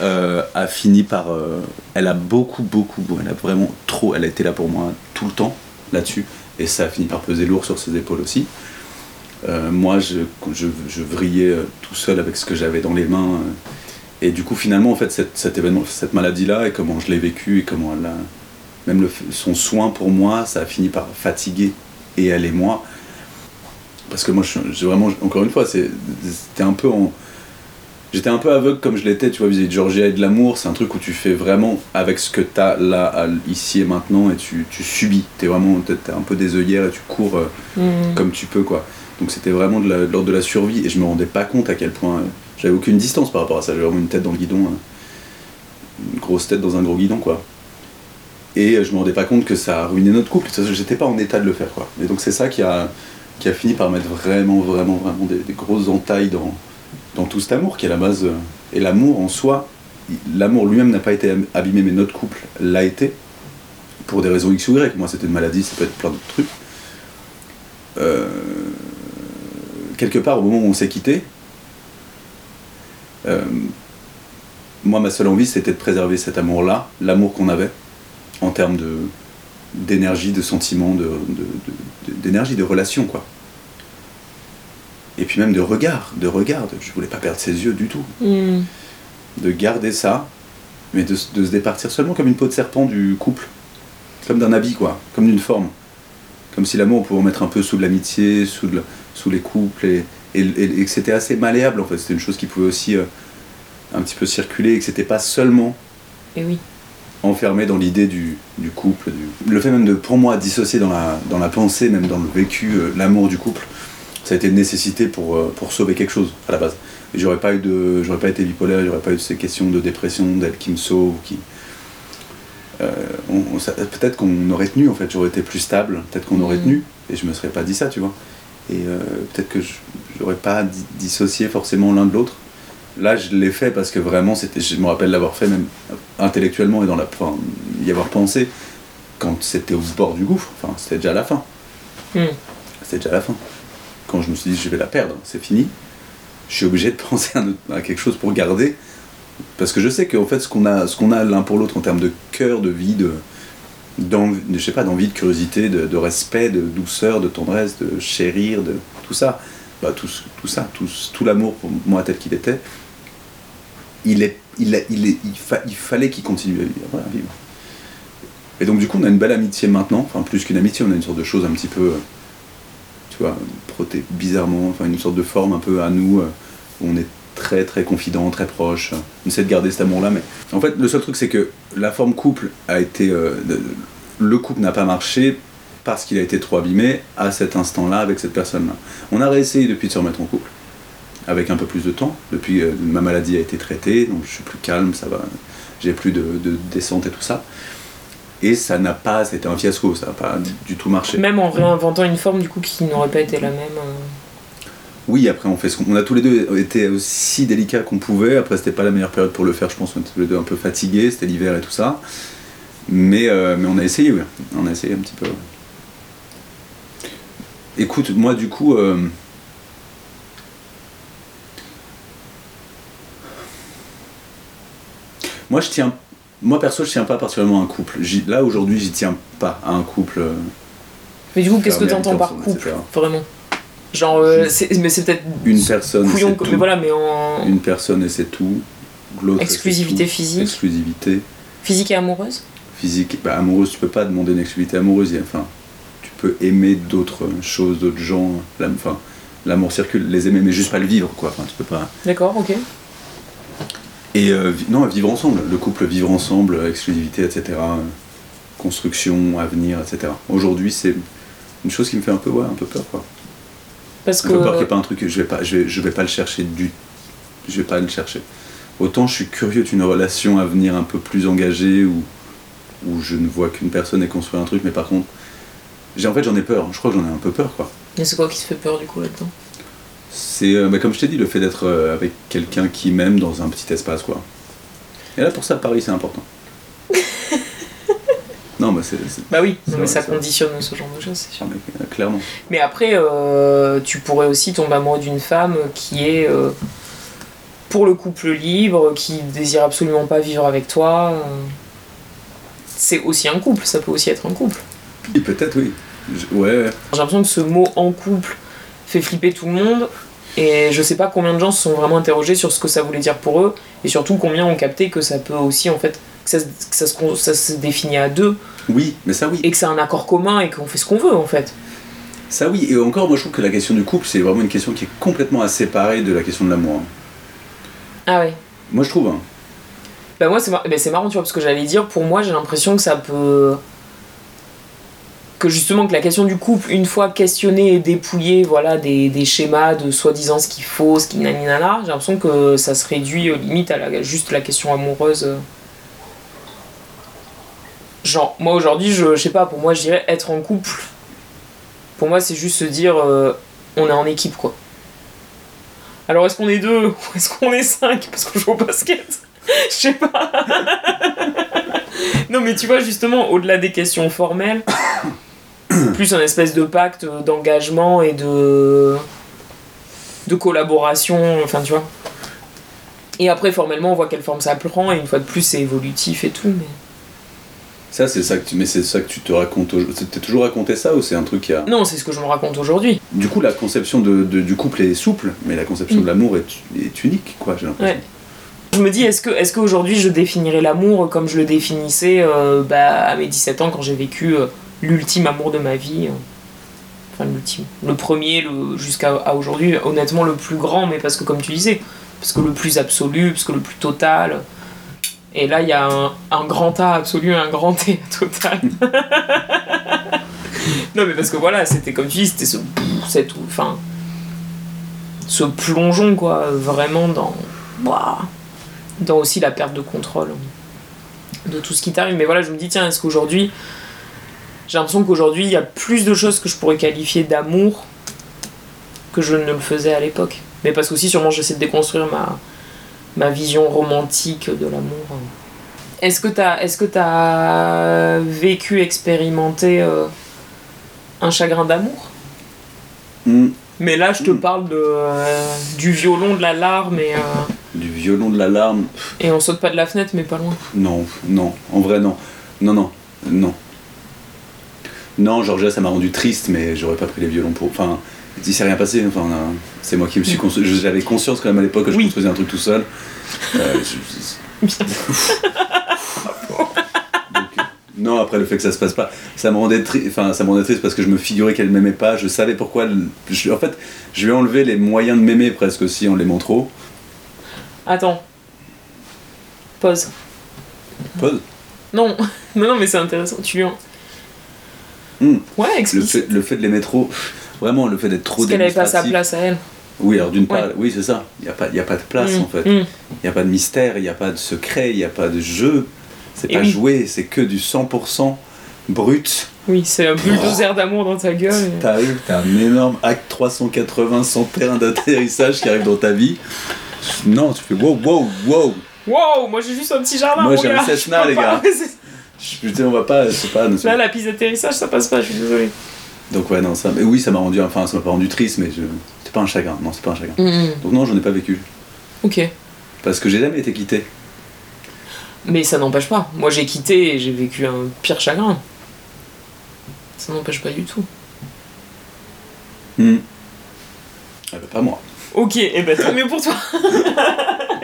euh, a fini par. euh, elle a beaucoup, beaucoup, elle a vraiment trop, elle a été là pour moi tout le temps là-dessus, et ça a fini par peser lourd sur ses épaules aussi. Euh, moi, je, je, vrillais euh, tout seul avec ce que j'avais dans les mains, euh, et du coup, finalement, en fait, cette, cet événement, cette maladie-là, et comment je l'ai vécu, et comment elle a. Même son soin pour moi, ça a fini par fatiguer, et elle et moi. Parce que moi, je, vraiment, encore une fois, c'était un peu en, J'étais un peu aveugle comme je l'étais, tu vois, vis-à-vis de Georgia et de l'amour. C'est un truc où tu fais vraiment avec ce que t'as là, à- ici et maintenant, et tu, tu subis. T'es vraiment, t'es t'es un peu des œillères et tu cours euh, Mm. comme tu peux, quoi. Donc c'était vraiment de l'ordre de la survie, et je me rendais pas compte à quel point. euh, J'avais aucune distance par rapport à ça. J'avais vraiment une tête dans le guidon, euh, une grosse tête dans un gros guidon, quoi. Et je me rendais pas compte que ça a ruiné notre couple. J'étais pas en état de le faire, quoi. Et donc c'est ça qui a, qui a fini par mettre vraiment, vraiment, vraiment des, des grosses entailles dans, dans tout cet amour qui est la base. euh, Et l'amour en soi, l'amour lui-même n'a pas été abîmé, mais notre couple l'a été. Pour des raisons X ou Y. Moi, c'était une maladie, ça peut être plein d'autres trucs. Euh, quelque part, au moment où on s'est quitté, euh, moi, ma seule envie, c'était de préserver cet amour-là, l'amour qu'on avait, en termes de d'énergie, de sentiments, de, de- d'énergie, de relation, quoi. Et puis même de regard, de regard. de- Je voulais pas perdre ses yeux du tout. Hmm. De garder ça, mais de, se- de se départir seulement comme une peau de serpent du couple. Comme d'un habit, quoi. Comme d'une forme. Comme si l'amour, on pouvait en mettre un peu sous de l'amitié, sous, de la- sous les couples, et, et, et- et que c'était assez malléable, en fait. C'était une chose qui pouvait aussi euh, un petit peu circuler, et que c'était pas seulement Et oui. enfermé dans l'idée du, du couple. du- Le fait même de, pour moi, dissocier dans la, dans la pensée, même dans le vécu, euh, l'amour du couple, ça a été une nécessité pour, euh, pour sauver quelque chose, à la base. J'aurais pas eu de, j'aurais pas été bipolaire, j'aurais pas eu ces questions de dépression, d'elle qui me sauve, qui... Euh, peut-être qu'on aurait tenu, en fait, j'aurais été plus stable, peut-être qu'on aurait Mhm. tenu, et je me serais pas dit ça, tu vois. Et euh, peut-être que j'aurais pas di- dissocié forcément l'un de l'autre. Là, je l'ai fait parce que vraiment, c'était, je me rappelle l'avoir fait même intellectuellement et dans la, enfin, y avoir pensé quand c'était au bord du gouffre. Enfin, c'était déjà la fin. Hmm. C'était déjà la fin. Quand je me suis dit, je vais la perdre, c'est fini. Je suis obligé de (laughs) penser à, quelque chose pour garder. Parce que je sais qu'en fait, ce qu'on a, a l'un pour l'autre en termes de cœur, de vie, de, je sais pas, d'envie, de curiosité, de, respect, de douceur, de tendresse, de chérir, de tout ça, bah, tout, tout ça, tout, tout l'amour pour moi tel qu'il était, il, est, il, il, il, il fallait qu'il continue à vivre, vivre. Et donc du coup, on a une belle amitié maintenant, enfin plus qu'une amitié, on a une sorte de chose un petit peu, tu vois, proté bizarrement, enfin une sorte de forme un peu à nous, euh, où on est très très confident, très proche. On essaie de garder cet amour-là, mais en fait, le seul truc, c'est que la forme couple a été, euh, le couple n'a pas marché parce qu'il a été trop abîmé à cet instant-là avec cette personne-là. On a réessayé depuis de se remettre en couple, avec un peu plus de temps. Depuis, euh, ma maladie a été traitée, donc je suis plus calme, ça va, j'ai plus de descente et tout ça. Et ça n'a pas, c'était un fiasco, ça n'a pas du tout marché. Même en réinventant une forme du coup qui n'aurait pas été la même. euh. Oui, après on fait ce qu'on on a tous les deux été aussi délicats qu'on pouvait. Après c'était pas la meilleure période pour le faire, je pense. On était tous les deux un peu fatigués, c'était l'hiver et tout ça. Mais, euh, mais on a essayé, oui. On a essayé un petit peu. Écoute, moi du coup, euh, moi je tiens, moi perso je tiens pas particulièrement à un couple. Là aujourd'hui j'y tiens pas à un couple. euh, Mais du coup, qu'est-ce que Fermé, t'entends par couple etc. Vraiment? Genre, euh, mais c'est peut-être Une personne, couillon, c'est mais tout. voilà, mais en Une personne et c'est tout. Exclusivité tout. physique, Exclusivité physique et amoureuse? physique. Bah, amoureuse, tu peux pas demander une exclusivité amoureuse. Enfin, tu peux aimer d'autres choses, d'autres gens. Enfin, l'amour circule, les aimer, mais juste pas le vivre, quoi. Enfin, tu peux pas. D'accord, ok. Et euh, non, vivre ensemble. Le couple vivre ensemble, exclusivité, etc. Construction, avenir, etc. Aujourd'hui, c'est une chose qui me fait un peu, ouais, un peu peur, quoi. Parce Un peu peur qu'il n'y ait pas un truc je vais pas, je vais, je vais pas le chercher du, je vais pas le chercher. Autant je suis curieux d'une relation à venir un peu plus engagée où, où je ne vois qu'une personne et construire un truc, mais par contre, j'ai en fait j'en ai peur. Je crois que j'en ai un peu peur quoi. Mais c'est quoi qui te fait peur du coup là-dedans? C'est euh, bah, comme je t'ai dit le fait d'être euh, avec quelqu'un qui m'aime dans un petit espace quoi. Et là pour ça Paris c'est important. (laughs) non bah c'est Bah oui, non, mais ça vrai. conditionne ce genre de choses, c'est sûr. euh, clairement. Mais après, euh, tu pourrais aussi tomber amoureux d'une femme qui est euh, pour le couple libre, qui désire absolument pas vivre avec toi. C'est aussi un couple, ça peut aussi être un couple. Et peut-être oui. Je- ouais. J'ai l'impression que ce mot en couple fait flipper tout le monde. Et je sais pas combien de gens se sont vraiment interrogés sur ce que ça voulait dire pour eux. Et surtout combien ont capté que ça peut aussi, en fait, que ça, se- que ça, se, con- ça se définit à deux. Oui, mais ça oui. Et que c'est un accord commun et qu'on fait ce qu'on veut, en fait. Ça oui, et encore, moi je trouve que la question du couple, c'est vraiment une question qui est complètement à séparer de la question de l'amour. hein. Ah ouais. Moi je trouve. hein. Bah moi c'est mar- c'est marrant tu vois parce que j'allais dire pour moi j'ai l'impression que ça peut que justement que la question du couple une fois questionnée et dépouillée voilà des, des schémas de soi-disant ce qu'il faut ce qui naninana j'ai l'impression que ça se réduit euh, limite à juste la question amoureuse euh. Genre, moi aujourd'hui, je, je sais pas, pour moi, je dirais être en couple. Pour moi, c'est juste se dire, euh, on est en équipe, quoi. Alors, est-ce qu'on est deux ou est-ce qu'on est cinq? Parce qu'on joue au basket (laughs) Je sais pas. (laughs) non, mais tu vois, justement, au-delà des questions formelles, (clears throat) plus un espèce de pacte d'engagement et de. de collaboration, enfin, tu vois. Et après, formellement, on voit quelle forme ça prend, et une fois de plus, c'est évolutif et tout, mais. Ça, c'est ça que tu, mais c'est ça que tu te racontes. au- T'es toujours raconté ça ou c'est un truc qui a. Non, c'est ce que je me raconte aujourd'hui. Du coup, la conception de, de- du couple est souple, mais la conception Mm. de l'amour est, est unique, quoi, j'ai l'impression. Ouais. Je me dis, est-ce que est-ce qu'aujourd'hui je définirais l'amour comme je le définissais euh, bah, à mes 17 ans quand j'ai vécu euh, l'ultime amour de ma vie euh. Enfin, l'ultime. Le premier, le, jusqu'à à aujourd'hui, honnêtement, le plus grand, mais parce que, comme tu disais, parce que le plus absolu, parce que le plus total. Et là, il y a un, un grand A absolu et un grand T (laughs) total. (laughs) non, mais parce que voilà, c'était comme tu dis, c'était ce. Cette, enfin, ce plongeon, quoi, vraiment dans. Dans aussi la perte de contrôle de tout ce qui t'arrive. Mais voilà, je me dis, tiens, est-ce qu'aujourd'hui, j'ai l'impression qu'aujourd'hui, il y a plus de choses que je pourrais qualifier d'amour que je ne le faisais à l'époque. Mais parce qu'aussi, sûrement, j'essaie de déconstruire ma, ma vision romantique de l'amour. Est-ce que t'as est-ce que t'as vécu, expérimenté euh, un chagrin d'amour? Mm. Mais là, je te Mm. parle de, euh, du violon, de la larme et, euh, Du violon de l'alarme, et on saute pas de la fenêtre, mais pas loin. non, non, en vrai, non. Non, non, non. Non, Georgia, ça m'a rendu triste, mais j'aurais pas pris les violons pour. Enfin, il s'est rien passé. Enfin, a- c'est moi qui me suis construit. J'avais conscience quand même à l'époque que je Oui. construisais un truc tout seul. Euh, je- Donc, non, après le fait que ça se passe pas, ça me rendait triste. Enfin, ça me rendait triste parce que je me figurais qu'elle m'aimait pas. Je savais pourquoi. je- en fait, je lui ai enlevé les moyens de m'aimer presque aussi en l'aimant trop. Attends. Pause. Pause? Non, (laughs) non, non, mais c'est intéressant. Tu lui en... Hmm. Ouais, Le fait, le fait de l'aimer trop, vraiment le fait d'être trop Parce qu'elle avait pas sa place à elle. Oui, alors d'une part, Ouais. oui, c'est ça. Il n'y a, pas- y a pas de place Mm, en fait. mm. Il n'y a pas de mystère, il n'y a pas de secret, il n'y a pas de jeu. C'est pas oui. joué, c'est que du 100% brut. Oui, c'est un bulldozer d'amour dans ta gueule. et- T'arrives, t'as un énorme acte 380 sans terrain d'atterrissage qui arrive dans ta vie. Non, tu fais wow, wow, wow. Wow, moi j'ai juste un petit jardin. Moi, j'ai un Cessna, (laughs) les gars. Je putain, on va pas, c'est pas. Là, la piste d'atterrissage, ça passe pas, je suis désolée. Donc ouais, non, ça. Mais oui, ça m'a rendu, enfin, ça m'a pas rendu triste, mais je... c'est pas un chagrin. Non, c'est pas un chagrin. Donc non, j'en ai pas vécu. Ok. Parce que j'ai jamais été quitté. Mais ça n'empêche pas. Moi j'ai quitté et j'ai vécu un pire chagrin. Ça n'empêche pas du tout. Hmm. Ah bah, pas moi. Ok, et ben tant mieux pour toi. (laughs)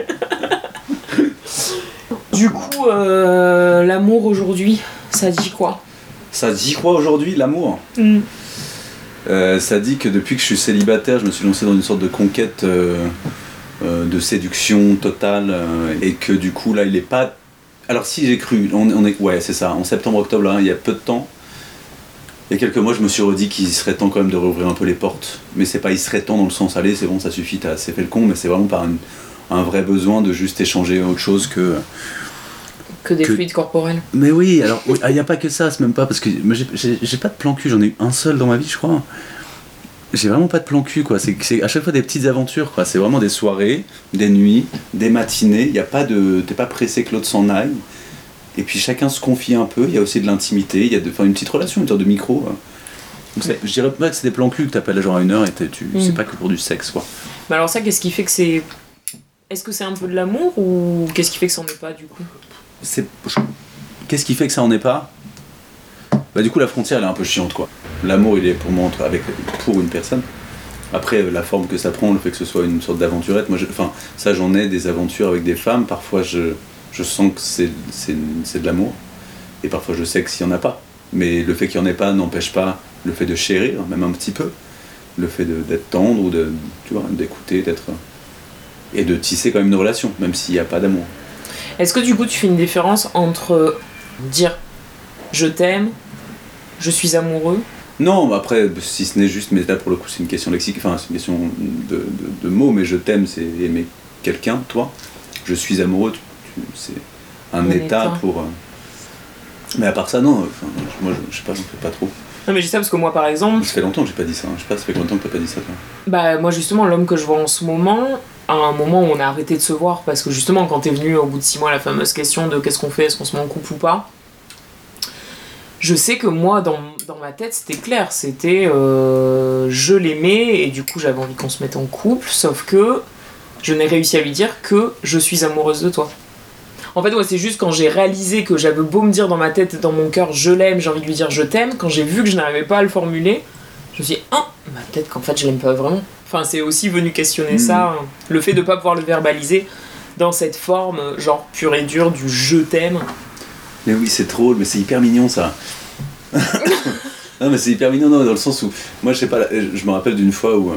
du coup, euh, l'amour aujourd'hui, ça dit quoi? Ça dit quoi aujourd'hui, l'amour? Euh, ça dit que depuis que je suis célibataire, je me suis lancé dans une sorte de conquête euh, euh, de séduction totale euh, et que du coup là il est pas. Alors si j'ai cru, on, on est ouais c'est ça, en septembre-octobre là, il y a peu de temps. Il y a quelques mois, je me suis redit qu'il serait temps quand même de rouvrir un peu les portes. Mais c'est pas il serait temps dans le sens allez c'est bon ça suffit t'as assez fait le con, mais c'est vraiment par un vrai besoin de juste échanger autre chose que. Que des Que- fluides corporels. Mais oui, alors il n'y a pas que ça, c'est même pas parce que j'ai- pas de plan cul, j'en ai eu un seul dans ma vie, je crois. J'ai vraiment pas de plan cul, quoi. C'est à chaque fois des petites aventures, quoi. C'est vraiment des soirées, des nuits, des matinées. Il y a pas de, t'es pas pressé que l'autre s'en aille. Et puis chacun se confie un peu. Il y a aussi de l'intimité. Il y a de, enfin, une petite relation, une sorte de micro. hein. Donc je dirais pas que c'est des plans cul que t'appelles genre à une heure et tu, Mm. c'est pas que pour du sexe, quoi. Mais alors ça, qu'est-ce qui fait que c'est... Est-ce que c'est un peu de l'amour ou qu'est-ce qui fait que c'en est pas du coup? Qu'est-ce qui fait que ça en est pas? Bah du coup la frontière elle est un peu chiante quoi. L'amour il est pour moi entre avec pour une personne. Après la forme que ça prend le fait que ce soit une sorte d'aventurette moi enfin ça j'en ai des aventures avec des femmes. Parfois je, je sens que c'est de l'amour. Et parfois je sais que s'il y en a pas. Mais le fait qu'il y en ait pas n'empêche pas le fait de chérir même un petit peu. Le fait d'être tendre ou d'écouter d'être et de tisser quand même une relation même s'il n'y a pas d'amour Est-ce que du coup tu fais une différence entre dire je t'aime, je suis amoureux Non, mais après, si ce n'est juste, mais là pour le coup c'est une question lexique, enfin c'est une question de, de- de mots, mais je t'aime, c'est aimer quelqu'un, toi. Je suis amoureux, c'est un état, état. pour. euh, Mais à part ça, non, enfin, moi je, je sais pas, j'en fais pas trop. Non, mais je sais parce que moi, par exemple, Ça fait longtemps que j'ai pas dit ça, hein. je sais pas, ça fait combien de temps que t'as pas dit ça toi? Bah, moi, justement, l'homme que je vois en ce moment, à un moment où on a arrêté de se voir, parce que justement, quand t'es venu au bout de six mois, la fameuse question de qu'est-ce qu'on fait, est-ce qu'on se met en couple ou pas, je sais que moi, dans, ma tête, c'était clair. C'était. euh, je l'aimais et du coup, j'avais envie qu'on se mette en couple, sauf que je n'ai réussi à lui dire que je suis amoureuse de toi. En fait, ouais, c'est juste quand j'ai réalisé que j'avais beau me dire dans ma tête et dans mon cœur je l'aime, j'ai envie de lui dire je t'aime, quand j'ai vu que je n'arrivais pas à le formuler, je me suis dit, ah, bah, peut-être qu'en fait je l'aime pas vraiment. Enfin, c'est aussi venu questionner ça, hein. le fait de pas pouvoir le verbaliser dans cette forme, genre pure et dure du je t'aime. Mais oui, c'est drôle, mais c'est hyper mignon ça. (laughs) non, mais c'est hyper mignon non, dans le sens où, moi je sais pas, je me rappelle d'une fois où euh,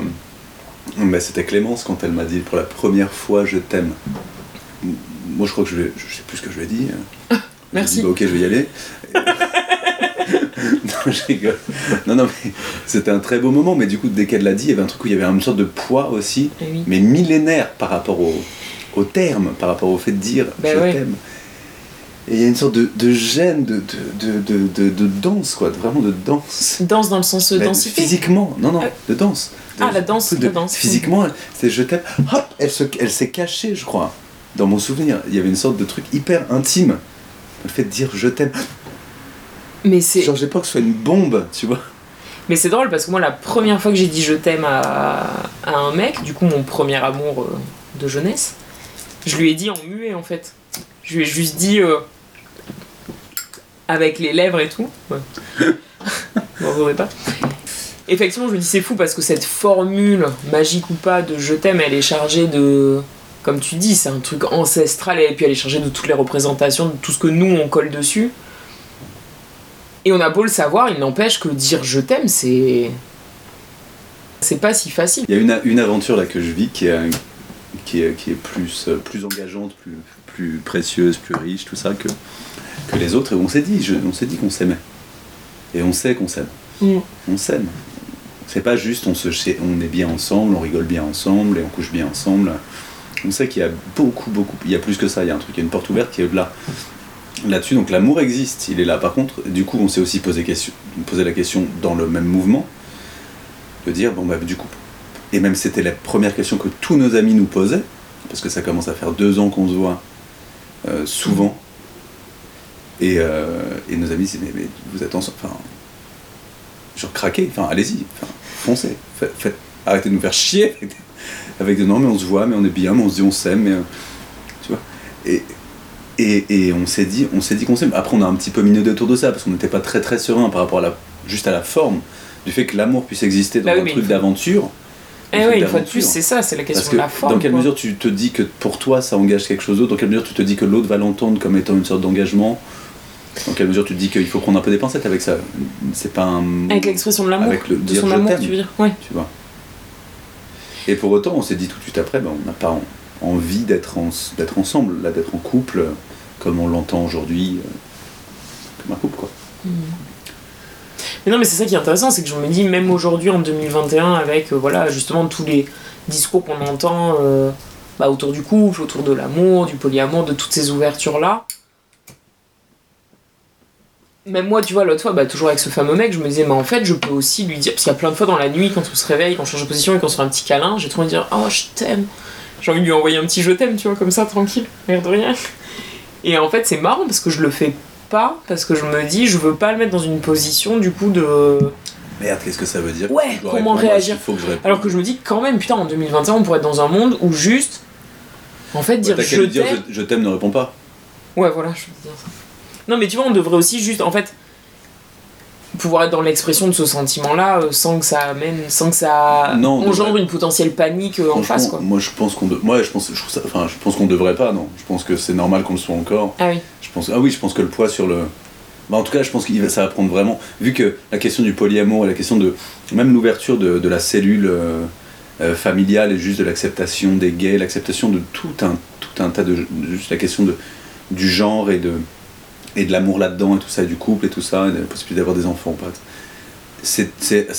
bah, c'était Clémence quand elle m'a dit pour la première fois je t'aime. Moi je crois que je, vais, je sais plus ce que je lui ai dit. (laughs) Merci. dit, bah, ok, je vais y aller. (laughs) (laughs) non, je rigole. Non, non, mais c'était un très beau moment, mais du coup, dès qu'elle l'a dit, il y avait un truc où il y avait une sorte de poids aussi, Eh oui. mais millénaire par rapport au, au terme, par rapport au fait de dire Ben je t'aime. Et il y a une sorte de, de gêne, de, de, de, de, de- de danse, quoi, vraiment de danse. Danse dans le sens de densité. Physiquement, non, non, Ah. de danse. De- Ah, la danse, truc la de- danse. Physiquement, c'est je t'aime. Hop, elle se- elle s'est cachée, je crois. Dans mon souvenir, il y avait une sorte de truc hyper intime. Le fait de dire je t'aime. Mais c'est Genre, j'ai peur que ce soit une bombe, tu vois. mais c'est drôle parce que moi, la première fois que j'ai dit je t'aime à, à un mec, du coup, mon premier amour euh, de jeunesse, je lui ai dit en muet en fait. Je lui ai juste dit euh, avec les lèvres et tout. Ouais. (laughs) Vous pas? Effectivement, je me dis c'est fou parce que cette formule, magique ou pas, de je t'aime, elle est chargée de. Comme tu dis, c'est un truc ancestral et puis elle est chargée de toutes les représentations, de tout ce que nous on colle dessus. Et on a beau le savoir, il n'empêche que dire je t'aime, c'est. C'est pas si facile. Il y a une, une aventure là que je vis qui est, qui est, qui est plus, euh, plus engageante, plus, plus précieuse, plus riche, tout ça que, que les autres. Et on s'est dit, je- on s'est dit qu'on s'aimait. Et on sait qu'on s'aime. On s'aime. C'est pas juste on, se, on est bien ensemble, on rigole bien ensemble et on couche bien ensemble. On sait qu'il y a beaucoup, beaucoup, il y a plus que ça, il y a un truc, il y a une porte ouverte qui est au-delà. Là-dessus, donc l'amour existe, il est là. Par contre, du coup, on s'est aussi posé, question, posé la question dans le même mouvement de dire, bon, bah, du coup, et même c'était la première question que tous nos amis nous posaient, parce que ça commence à faire deux ans qu'on se voit euh, souvent. Et, euh, et nos amis disaient, mais, mais vous êtes ensemble, enfin, genre craquez, enfin, allez-y, enfin, foncez, arrêtez de nous faire chier (laughs) avec des, des non, mais on se voit, mais on est bien, mais on se dit on s'aime, mais euh, tu vois. Et, et, et on s'est dit, on s'est dit qu'on s'aime. Après, on a un petit peu minaudé autour de ça parce qu'on n'était pas très très serein par rapport à la, juste à la forme du fait que l'amour puisse exister dans Bah oui, un truc faut- d'aventure. Eh oui, une fois de plus, c'est ça, c'est la Parce question que de la forme. dans quelle quoi. mesure tu te dis que pour toi ça engage quelque chose d'autre Dans quelle mesure tu te dis que l'autre va l'entendre comme étant une sorte d'engagement Dans quelle mesure tu te dis qu'il faut prendre un peu des pincettes avec ça C'est pas un. Avec l'expression de l'amour, Avec le de dire son je amour, tu veux dire Ouais. Tu vois. Et pour autant, on s'est dit tout de suite après, ben, on n'a pas envie d'être en- ensemble, d'être en couple, comme on l'entend aujourd'hui, euh, comme un couple, quoi. Mais non, mais c'est ça qui est intéressant, c'est que je me dis, même aujourd'hui, en 2021, avec euh, voilà, justement tous les discours qu'on entend euh, bah, autour du couple, autour de l'amour, du polyamour, de toutes ces ouvertures-là. Même moi, tu vois, l'autre fois, bah, toujours avec ce fameux mec, je me disais, mais en fait, je peux aussi lui dire. Parce qu'il y a plein de fois dans la nuit, quand on se réveille, quand on change de position et qu'on se fait un petit câlin, j'ai trop envie de dire, oh, je t'aime. J'ai envie de lui envoyer un petit je t'aime, tu vois, comme ça, tranquille, l'air de rien. Et en fait, c'est marrant parce que je le fais pas, parce que je me dis, je veux pas le mettre dans une position, du coup, de. Merde, qu'est-ce que ça veut dire Ouais, comment réagir qu'il faut que je réponde. Alors que je me dis quand même, putain, en 2021, on pourrait être dans un monde où juste. En fait, Ouais, dire je dire t'aime. je, je t'aime ne répond pas. Ouais, voilà, je veux dire ça. Non, mais tu vois, on devrait aussi juste, en fait, pouvoir être dans l'expression de ce sentiment-là euh, sans que ça amène, sans que ça Non, engendre une potentielle panique euh, en face, quoi. Moi, je pense qu'on de... moi, je pense, je ça... enfin, je pense qu'on devrait pas, non. Je pense que c'est normal qu'on le soit encore. Ah oui. Je pense, ah oui, je pense que le poids sur le. Bah, en tout cas, je pense que ça va prendre vraiment. Vu que la question du polyamour et la question de. Même l'ouverture de, de la cellule euh, familiale et juste de l'acceptation des gays, l'acceptation de tout un, tout un tas de. Juste la question de, du genre et de, et de l'amour là-dedans et tout ça, et du couple et tout ça, et la possibilité d'avoir des enfants, pas. C'est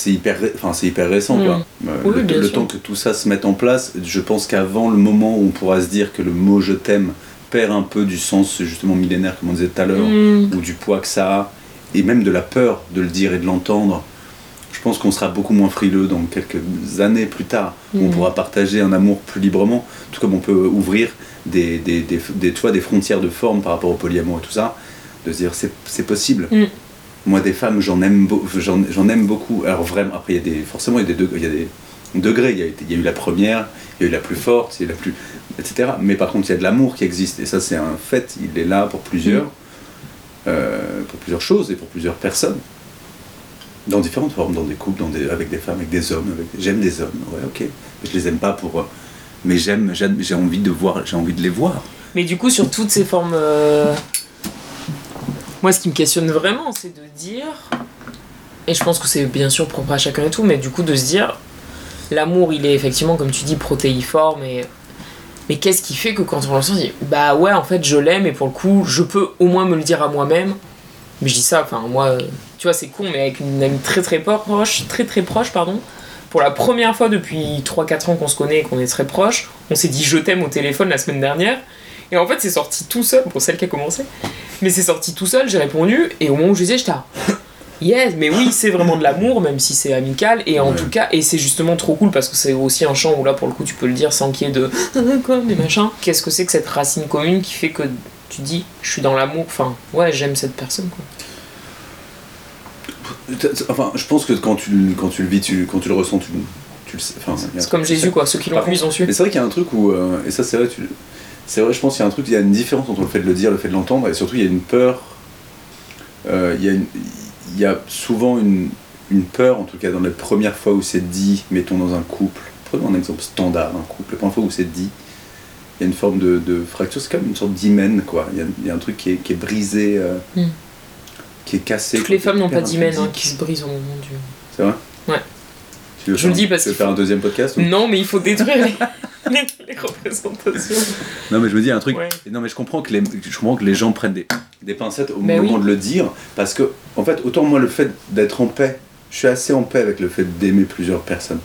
hyper, enfin, hyper récent, Mm. quoi. Euh, Oui, le temps que tout ça se mette en place, je pense qu'avant le moment où on pourra se dire que le mot je t'aime perd un peu du sens justement millénaire, comme on disait tout à l'heure, Mm. ou du poids que ça a, et même de la peur de le dire et de l'entendre, je pense qu'on sera beaucoup moins frileux dans quelques années plus tard. où On Mm. pourra partager un amour plus librement, tout comme on peut ouvrir des, des, des, des- tu vois, des frontières de forme par rapport au polyamour et tout ça, de se dire c'est c'est possible. Mm. Moi, des femmes, j'en aime, j'en j'en aime beaucoup. Alors vraiment, après, il y a des, forcément, il y a des, degrés- il y a des degrés. Il y, a, il y a eu la première, il y a eu la plus forte, il y a eu la plus, etc. Mais par contre, il y a de l'amour qui existe, et ça, c'est un fait. Il est là pour plusieurs, euh, pour plusieurs choses et pour plusieurs personnes, dans différentes formes, dans des couples, dans des, avec des femmes, avec des hommes. avec- J'aime des hommes, ouais, ok. Mais je les aime pas pour, mais j'aime, j'aime- j'ai envie de voir, j'ai envie de les voir. Mais du coup, sur toutes ces formes. euh, Moi, ce qui me questionne vraiment, c'est de dire. Et je pense que c'est bien sûr propre à chacun et tout, mais du coup, de se dire. L'amour, il est effectivement, comme tu dis, protéiforme et. Mais qu'est-ce qui fait que quand on le sent, on dit Bah ouais, en fait, je l'aime et pour le coup, je peux au moins me le dire à moi-même. Mais je dis ça, enfin, moi, tu vois, c'est con, mais avec une amie très très proche, très très proche, pardon. Pour la première fois depuis 3-4 ans qu'on se connaît et qu'on est très proche, on s'est dit je t'aime au téléphone la semaine dernière. Et en fait, c'est sorti tout seul, pour celle qui a commencé. Mais c'est sorti tout seul, j'ai répondu, et au moment où je disais, j'étais Yes, mais oui, c'est vraiment de l'amour, même si c'est amical, et en Ouais. tout cas, et c'est justement trop cool parce que c'est aussi un chant où là, pour le coup, tu peux le dire sans qu'il y ait de (laughs) quoi, des machins. Qu'est-ce que c'est que cette racine commune qui fait que tu dis, je suis dans l'amour, enfin, ouais, j'aime cette personne, quoi. Enfin, je pense que quand tu, le- quand tu le vis, tu, quand tu le ressens, tu, tu le sais. Enfin, C'est comme Jésus, quoi, ceux qui l'ont vu, ils ont su. Mais c'est vrai qu'il y a un truc où, euh, et ça c'est vrai, tu- c'est vrai, je pense qu'il y a un truc, il y a une différence entre le fait de le dire, le fait de l'entendre, et surtout il y a une peur. euh, il, y a une- il y a souvent une, une peur, en tout cas dans les premières fois où c'est dit, mettons dans un couple, prenons un exemple standard, un couple, la première fois où c'est dit, il y a une forme de, de fracture, c'est comme une sorte d'hymen, quoi. Il y, a, il y a un truc qui est, qui est brisé, euh, Mm. qui est cassé. Toutes quoi, les femmes n'ont pas d'hymen hein, qui se brisent au moment du. C'est vrai? Ouais. Tu veux Je faire le un- dis parce Tu veux qu'il faire un deuxième podcast ou- Non, mais il faut détruire les, (laughs) les- (laughs) les représentations. Non mais je me dis un truc. Ouais. Non mais je comprends que les, je comprends que les gens prennent des, des pincettes au Mais moment oui. de le dire parce que en fait autant moi le fait d'être en paix, je suis assez en paix avec le fait d'aimer plusieurs personnes.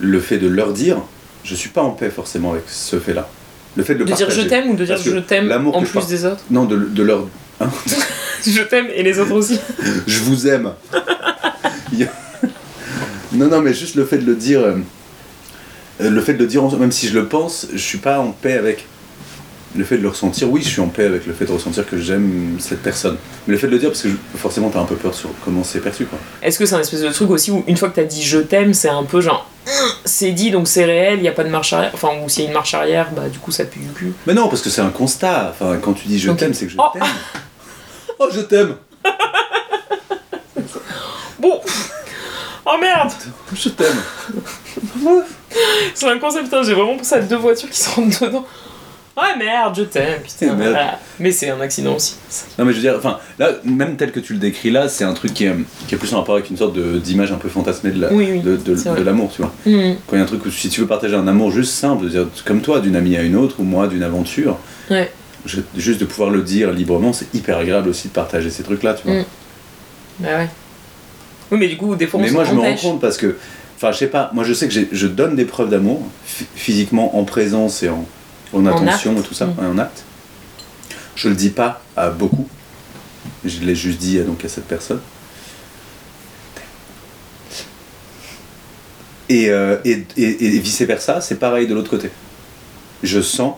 Le fait de leur dire, je suis pas en paix forcément avec ce fait-là. Le fait de le De dire je t'aime ou de dire Parce je t'aime en plus par- des autres Non de, de leur. hein, (laughs) Je t'aime et les autres aussi. je vous aime. (laughs) Non non mais juste le fait de le dire, euh, le fait de le dire, même si je le pense, je suis pas en paix avec. Le fait de le ressentir, oui, je suis en paix avec le fait de ressentir que j'aime cette personne. Mais le fait de le dire, parce que je- forcément, t'as un peu peur sur comment c'est perçu, quoi. Est-ce que c'est un espèce de truc aussi où une fois que t'as dit je t'aime, c'est un peu genre (clears throat) c'est dit donc c'est réel, il y a pas de marche arrière. Enfin, ou s'il y a une marche arrière, bah du coup ça pue du cul. Mais non, parce que c'est un constat. Enfin, quand tu dis je t'aime, c'est que je Oh. t'aime. Oh, je t'aime (laughs) Bon Oh merde Je t'aime (laughs) C'est un concept, putain, j'ai vraiment pensé à deux voitures qui se rentrent dedans. Ah merde, je t'aime, putain. Merde. voilà. Mais c'est un accident aussi. Non, mais je veux dire, enfin, là, même tel que tu le décris là, c'est un truc qui est, qui est plus en rapport avec une sorte de- d'image un peu fantasmée de la- Oui, oui, de, de- l'amour, tu vois. Hmm. Quand il y a un truc où si tu veux partager un amour juste simple, dire, comme toi, d'une amie à une autre, ou moi d'une aventure, Ouais. je- juste de pouvoir le dire librement, c'est hyper agréable aussi de partager ces trucs-là, tu vois. Mm. Bah ouais. Oui, mais du coup, des fois, on Mais moi, je me rends compte parce que, enfin, je sais pas, moi je sais que je donne des preuves d'amour, phy- physiquement, en présence et en, en attention et tout ça, Mm. et en acte. Je le dis pas à beaucoup, je l'ai juste dit à, donc, à cette personne. Et, euh, et, et, et vice versa, c'est pareil de l'autre côté. Je sens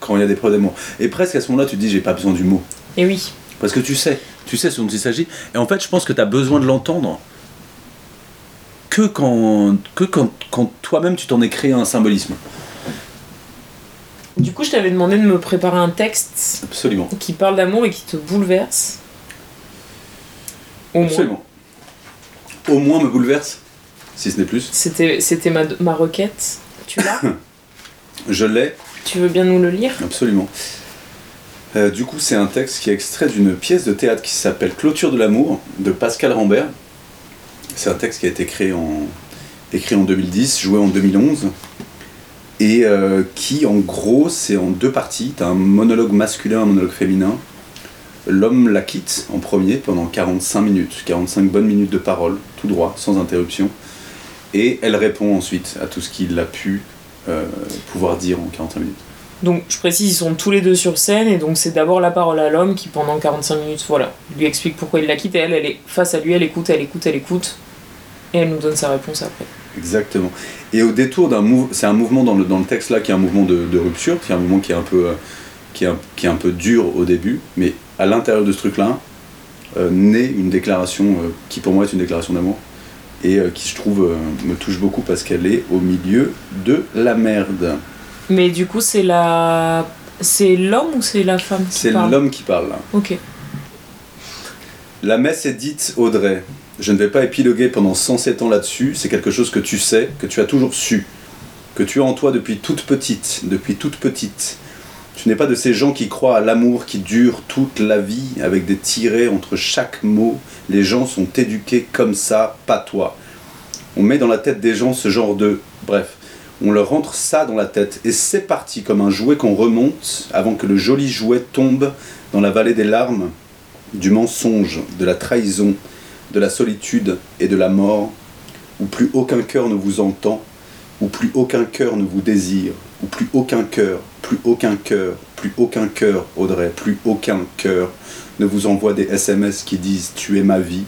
quand il y a des preuves d'amour. Et presque à ce moment-là, tu te dis, j'ai pas besoin du mot. Et oui. Parce que tu sais, tu sais ce dont il s'agit. Et en fait, je pense que tu as besoin de l'entendre que quand, que quand, quand toi-même tu t'en es créé un symbolisme. Du coup, je t'avais demandé de me préparer un texte Absolument. qui parle d'amour et qui te bouleverse. Au moins. Absolument. Au moins me bouleverse, si ce n'est plus. C'était, c'était ma, ma requête. Tu l'as (coughs) Je l'ai, Tu veux bien nous le lire? Absolument. Euh, du coup, c'est un texte qui est extrait d'une pièce de théâtre qui s'appelle Clôture de l'amour de Pascal Rambert. C'est un texte qui a été créé en, écrit en 2010, joué en 2011, et euh, qui, en gros, c'est en deux parties. Tu as un monologue masculin, un monologue féminin. L'homme la quitte en premier pendant 45 minutes, 45 bonnes minutes de parole, tout droit, sans interruption. Et elle répond ensuite à tout ce qu'il a pu euh, pouvoir dire en 45 minutes. Donc je précise, ils sont tous les deux sur scène et donc c'est d'abord la parole à l'homme qui pendant 45 minutes, voilà, lui explique pourquoi il l'a quitté. Elle, elle est face à lui, elle écoute, elle écoute, elle écoute et elle nous donne sa réponse après. Exactement. Et au détour d'un mouvement, c'est un mouvement dans le, dans le texte là qui est un mouvement de, de rupture, qui est un mouvement qui est un peu, euh, qui est un, qui est un peu dur au début, mais à l'intérieur de ce truc-là, euh, naît une déclaration euh, qui pour moi est une déclaration d'amour et euh, qui je trouve me touche beaucoup parce qu'elle est au milieu de la merde. Mais du coup, c'est la. C'est l'homme ou c'est la femme qui C'est parle? l'homme qui parle là. Ok. La messe est dite, Audrey. Je ne vais pas épiloguer pendant 107 ans là-dessus, c'est quelque chose que tu sais, que tu as toujours su, que tu as en toi depuis toute petite, depuis toute petite. Tu n'es pas de ces gens qui croient à l'amour qui dure toute la vie, avec des tirets entre chaque mot. Les gens sont éduqués comme ça, pas toi. On met dans la tête des gens ce genre de... Bref, on leur rentre ça dans la tête, et c'est parti comme un jouet qu'on remonte avant que le joli jouet tombe dans la vallée des larmes, du mensonge, de la trahison, de la solitude et de la mort, où plus aucun cœur ne vous entend, où plus aucun cœur ne vous désire, où plus aucun cœur, plus aucun cœur, plus aucun cœur, Audrey, plus aucun cœur ne vous envoie des SMS qui disent tu es ma vie,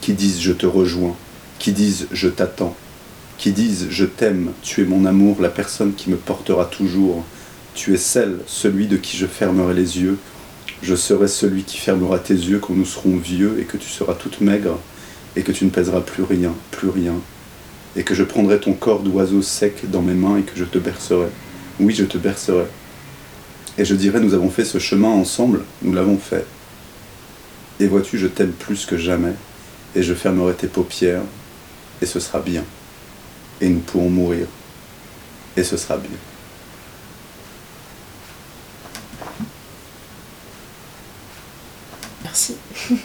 qui disent je te rejoins, qui disent je t'attends, qui disent je t'aime, tu es mon amour, la personne qui me portera toujours, tu es celle, celui de qui je fermerai les yeux, je serai celui qui fermera tes yeux quand nous serons vieux et que tu seras toute maigre et que tu ne pèseras plus rien, plus rien, et que je prendrai ton corps d'oiseau sec dans mes mains et que je te bercerai. Oui, je te bercerai. Et je dirai, nous avons fait ce chemin ensemble, nous l'avons fait. Et vois-tu, je t'aime plus que jamais, et je fermerai tes paupières, et ce sera bien. Et nous pourrons mourir, et ce sera bien. Merci. (laughs)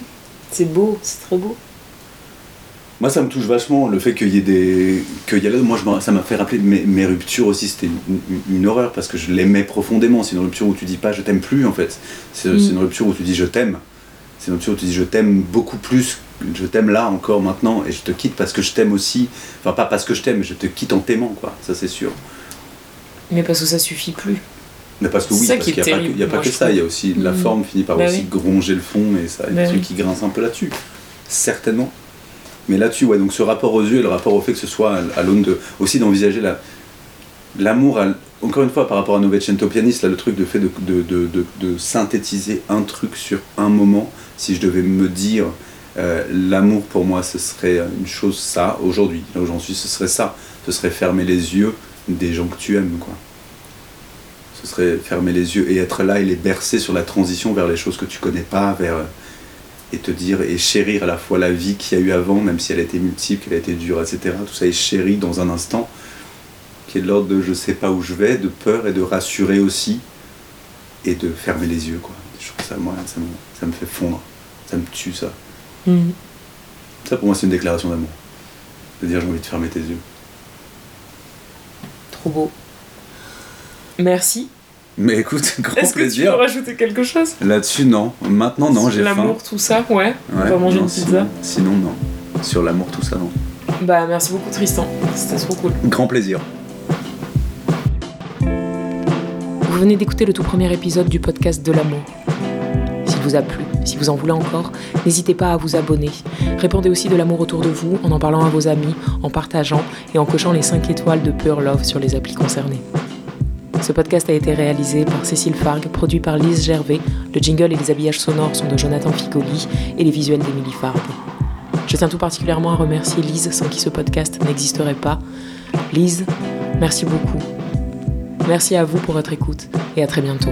c'est beau, c'est très beau. Moi, ça me touche vachement le fait qu'il y ait des. Qu'il y a là, moi, je ça m'a fait rappeler mes, mes ruptures aussi. C'était une, une- une horreur parce que je l'aimais profondément. C'est une rupture où tu dis pas je t'aime plus en fait. C'est Mm. c'est une rupture où tu dis je t'aime. C'est une rupture où tu dis je t'aime beaucoup plus. Je t'aime là encore maintenant et je te quitte parce que je t'aime aussi. Enfin, pas parce que je t'aime, je te quitte en t'aimant quoi. Ça, c'est sûr. Mais parce que ça suffit plus. Mais parce que oui, parce qu'il n'y a, pas que- a pas ça. Il y a aussi la Mm. forme finit par Bah aussi oui. gronger le fond et ça. Il y a Bah des trucs oui. qui grincent un peu là-dessus. Certainement. Mais là-dessus, ouais, donc ce rapport aux yeux et le rapport au fait que ce soit à, l'aune de. aussi d'envisager la, l'amour, à- encore une fois par rapport à Novecento Pianiste, là, le truc de fait de, de, de, de- de synthétiser un truc sur un moment, si je devais me dire euh, l'amour pour moi ce serait une chose ça, aujourd'hui, là où j'en suis, ce serait ça, ce serait fermer les yeux des gens que tu aimes, quoi. Ce serait fermer les yeux et être là et les bercer sur la transition vers les choses que tu connais pas, vers et te dire et chérir à la fois la vie qu'il y a eu avant, même si elle a été multiple, qu'elle a été dure, etc. Tout ça est chéri dans un instant, qui est de l'ordre de je sais pas où je vais, de peur et de rassurer aussi, et de fermer les yeux, quoi. Je trouve ça, moi, ça me, ça me fait fondre, ça me tue, ça. Mhm. Ça, pour moi, c'est une déclaration d'amour. De dire j'ai envie de fermer tes yeux. Trop beau. Merci. Mais écoute, (laughs) grand Est-ce que tu plaisir. veux rajouter quelque chose? Là-dessus, non. Maintenant, non, j'ai faim. L'amour, tout ça, ouais. On va manger non, une pizza. Sinon, sinon, non. Sur l'amour, tout ça, non. Bah, merci beaucoup, Tristan. C'était trop cool. Grand plaisir. Vous venez d'écouter le tout premier épisode du podcast de l'amour. S'il vous a plu, si vous en voulez encore, n'hésitez pas à vous abonner. Répandez aussi de l'amour autour de vous en en parlant à vos amis, en partageant et en cochant les 5 étoiles de Pure Love sur les applis concernées. Ce podcast a été réalisé par Cécile Fargue, produit par Lise Gervais. Le jingle et les habillages sonores sont de Jonathan Figoli et les visuels d'Émilie Fargue. Je tiens tout particulièrement à remercier Lise sans qui ce podcast n'existerait pas. Lise, merci beaucoup. Merci à vous pour votre écoute et à très bientôt.